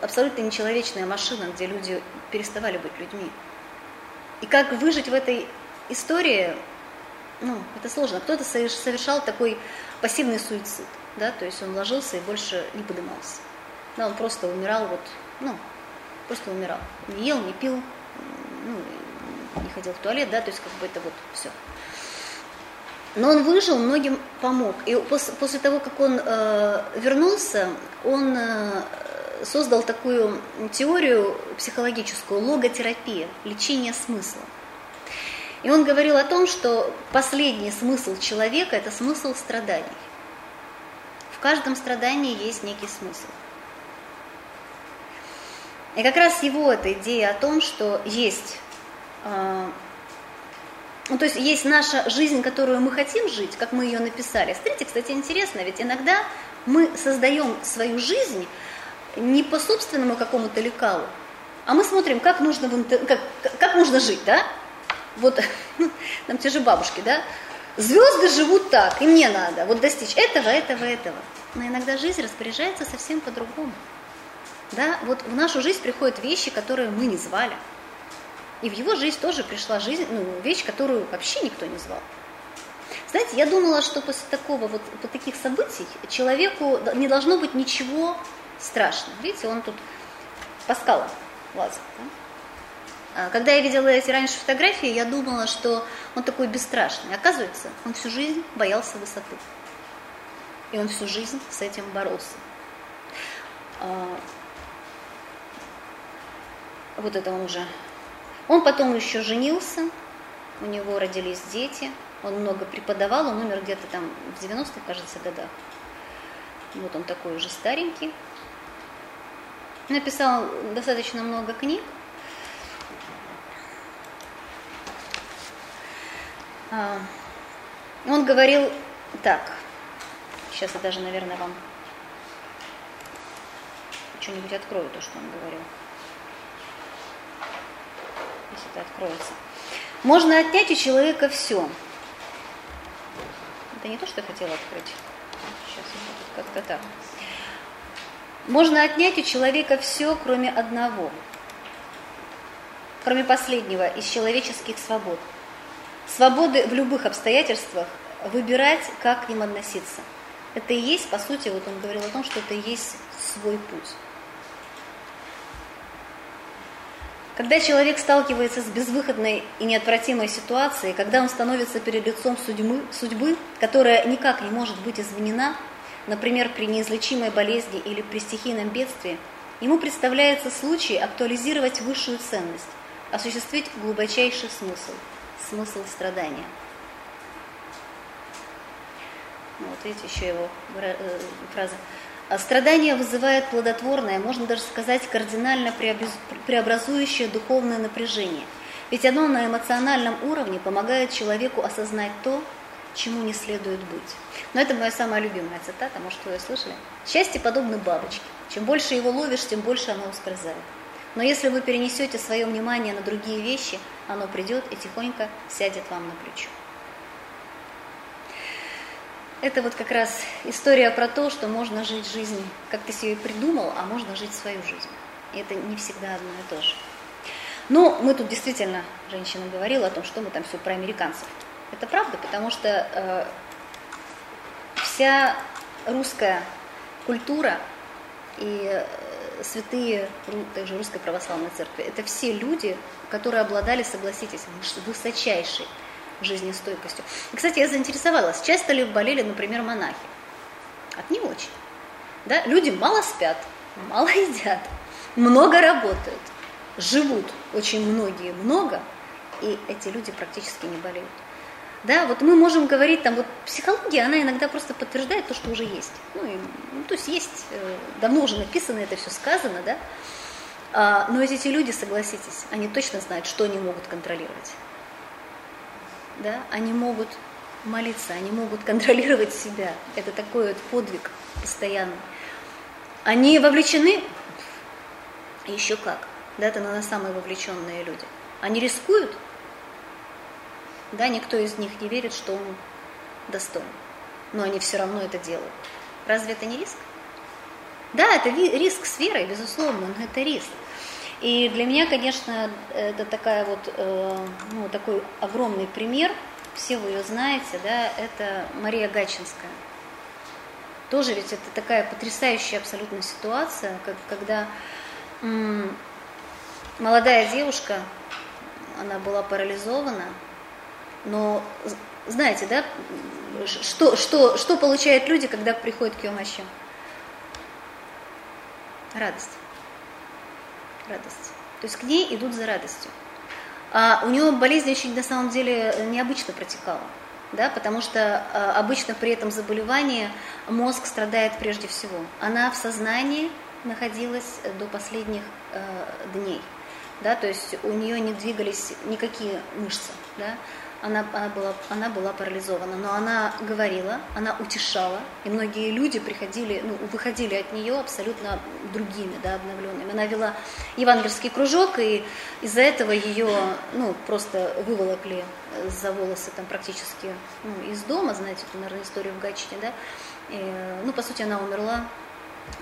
абсолютно нечеловечная машина, где люди переставали быть людьми. И как выжить в этой истории, ну, это сложно. Кто-то совершал такой пассивный суицид, да, то есть он ложился и больше не поднимался. Да, он просто умирал вот, ну, просто умирал. Не ел, не пил, ну, не ходил в туалет, да, то есть как бы это вот все. Но он выжил, многим помог. И после, после того, как он э, вернулся, он э, создал такую теорию психологическую, логотерапия, лечение смысла. И он говорил о том, что последний смысл человека – это смысл страданий. В каждом страдании есть некий смысл. И как раз его эта идея о том, что есть, э, ну, то есть есть наша жизнь, которую мы хотим жить, как мы ее написали. Смотрите, кстати, интересно, ведь иногда мы создаем свою жизнь не по собственному какому-то лекалу, а мы смотрим, как нужно, в интер... как, как нужно жить, да? Вот там те же бабушки, да, звезды живут так, и мне надо вот достичь этого, этого, этого. Но иногда жизнь распоряжается совсем по-другому. Да, вот в нашу жизнь приходят вещи, которые мы не звали. И в его жизнь тоже пришла жизнь, ну, вещь, которую вообще никто не звал. Знаете, я думала, что после такого вот, вот таких событий человеку не должно быть ничего страшного. Видите, он тут по скалам лазит. Да? А, когда я видела эти раньше фотографии, я думала, что он такой бесстрашный. Оказывается, он всю жизнь боялся высоты. И он всю жизнь с этим боролся. А, вот это он уже. Он потом еще женился, у него родились дети, он много преподавал, он умер где-то там в 90-х, кажется, годах. Вот он такой уже старенький. Написал достаточно много книг. Он говорил так. Сейчас я даже, наверное, вам что-нибудь открою, то, что он говорил. Если это откроется. Можно отнять у человека все. Это не то, что я хотела открыть. Сейчас как-то так. Можно отнять у человека все, кроме одного. Кроме последнего, из человеческих свобод – свободы в любых обстоятельствах выбирать, как к ним относиться. Это и есть, по сути, вот он говорил о том, что это и есть свой путь. Когда человек сталкивается с безвыходной и неотвратимой ситуацией, когда он становится перед лицом судьбы, судьбы, которая никак не может быть извинена, например, при неизлечимой болезни или при стихийном бедствии, ему представляется случай актуализировать высшую ценность, осуществить глубочайший смысл, смысл страдания. Ну, вот видите, еще его э, фраза. А страдание вызывает плодотворное, можно даже сказать, кардинально преобразующее духовное напряжение. Ведь оно на эмоциональном уровне помогает человеку осознать то, чему не следует быть. Но это моя самая любимая цитата, может, вы ее слышали? Счастье подобно бабочке. Чем больше его ловишь, тем больше оно ускользает. Но если вы перенесете свое внимание на другие вещи, оно придет и тихонько сядет вам на плечо. Это вот как раз история про то, что можно жить жизнь, как ты себе придумал, а можно жить свою жизнь. И это не всегда одно и то же. Но мы тут действительно, женщина говорила о том, что мы там все про американцев. Это правда, потому что э, вся русская культура и святые также русской православной церкви, это все люди, которые обладали, согласитесь, высочайшей жизнестойкостью. И, кстати, я заинтересовалась, часто ли болели, например, монахи? От не очень. Да? Люди мало спят, мало едят, много работают, живут очень многие, много, и эти люди практически не болеют. Да, вот мы можем говорить, там, вот психология, она иногда просто подтверждает то, что уже есть. Ну, и, ну то есть есть, э, давно уже написано, это все сказано, да. А, но эти люди, согласитесь, они точно знают, что они могут контролировать да, они могут молиться, они могут контролировать себя. Это такой вот подвиг постоянный. Они вовлечены? Еще как. Да, это наверное, самые вовлеченные люди. Они рискуют? Да, никто из них не верит, что он достоин. Но они все равно это делают. Разве это не риск? Да, это риск с верой, безусловно, но это риск. И для меня, конечно, это такая вот, э, ну, такой огромный пример, все вы ее знаете, да, это Мария Гачинская. Тоже ведь это такая потрясающая абсолютно ситуация, как, когда м- молодая девушка, она была парализована, но знаете, да, что, что, что получают люди, когда приходят к Йомащу? Радость радость. То есть к ней идут за радостью. А у нее болезнь очень на самом деле необычно протекала. Да, потому что а, обычно при этом заболевании мозг страдает прежде всего. Она в сознании находилась до последних э, дней. Да, то есть у нее не двигались никакие мышцы. Да, она, она, была, она была парализована, но она говорила, она утешала, и многие люди приходили, ну, выходили от нее абсолютно другими, да, обновленными. Она вела евангельский кружок, и из-за этого ее ну, просто выволокли за волосы там практически ну, из дома, знаете, эту, наверное, историю в Гатчине, да, и, ну, по сути, она умерла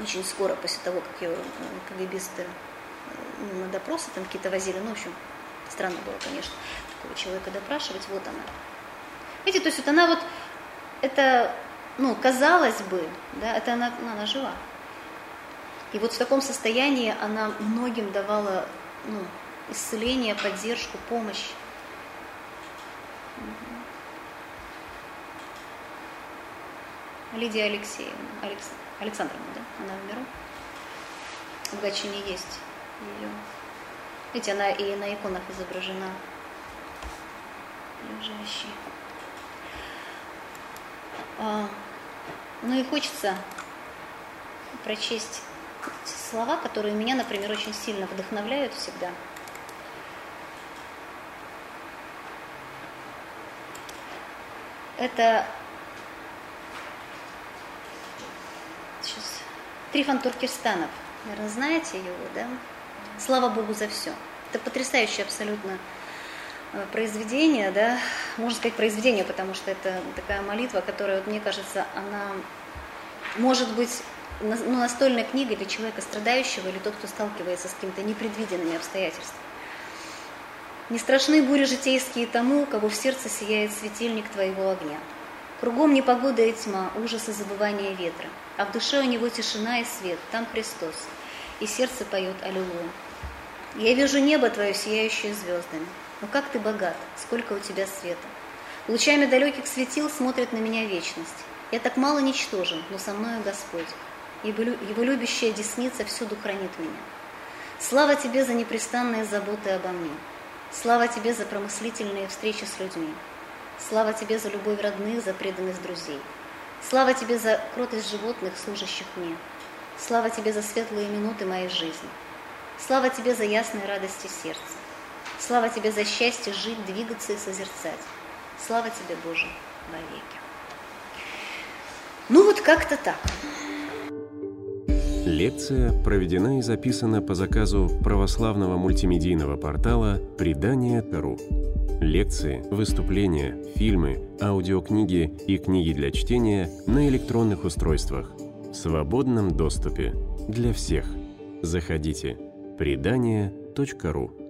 очень скоро после того, как ее э, КГБисты ну, на допросы там какие-то возили, ну, в общем, странно было, конечно такого человека допрашивать, вот она. Видите, то есть вот она вот, это, ну, казалось бы, да, это она, ну, она жива. И вот в таком состоянии она многим давала, ну, исцеление, поддержку, помощь. Лидия Алексеевна, Алекс, Александровна, да, она в миру. В Гатчине есть ее. Видите, она и на иконах изображена лежащий. А, ну и хочется прочесть слова, которые меня, например, очень сильно вдохновляют всегда. Это сейчас Трифон Туркестанов. Наверное, знаете его, да? Слава Богу за все. Это потрясающий абсолютно произведение, да, можно сказать произведение, потому что это такая молитва, которая, вот, мне кажется, она может быть ну, настольная книга для человека страдающего или тот, кто сталкивается с какими-то непредвиденными обстоятельствами. Не страшны бури житейские тому, кого в сердце сияет светильник твоего огня. Кругом непогода и тьма, ужас и забывание ветра, а в душе у него тишина и свет, там Христос, и сердце поет Аллилуйя. Я вижу небо твое, сияющее звездами. Но как ты богат, сколько у тебя света. Лучами далеких светил смотрит на меня вечность. Я так мало ничтожен, но со мною Господь. Его любящая десница всюду хранит меня. Слава Тебе за непрестанные заботы обо мне. Слава Тебе за промыслительные встречи с людьми. Слава Тебе за любовь родных, за преданность друзей. Слава Тебе за кротость животных, служащих мне. Слава Тебе за светлые минуты моей жизни. Слава Тебе за ясные радости сердца. Слава Тебе за счастье жить, двигаться и созерцать. Слава Тебе, Боже, вовеки. Ну вот как-то так. Лекция проведена и записана по заказу православного мультимедийного портала «Предание.ру». Лекции, выступления, фильмы, аудиокниги и книги для чтения на электронных устройствах в свободном доступе для всех. Заходите. Предание.ру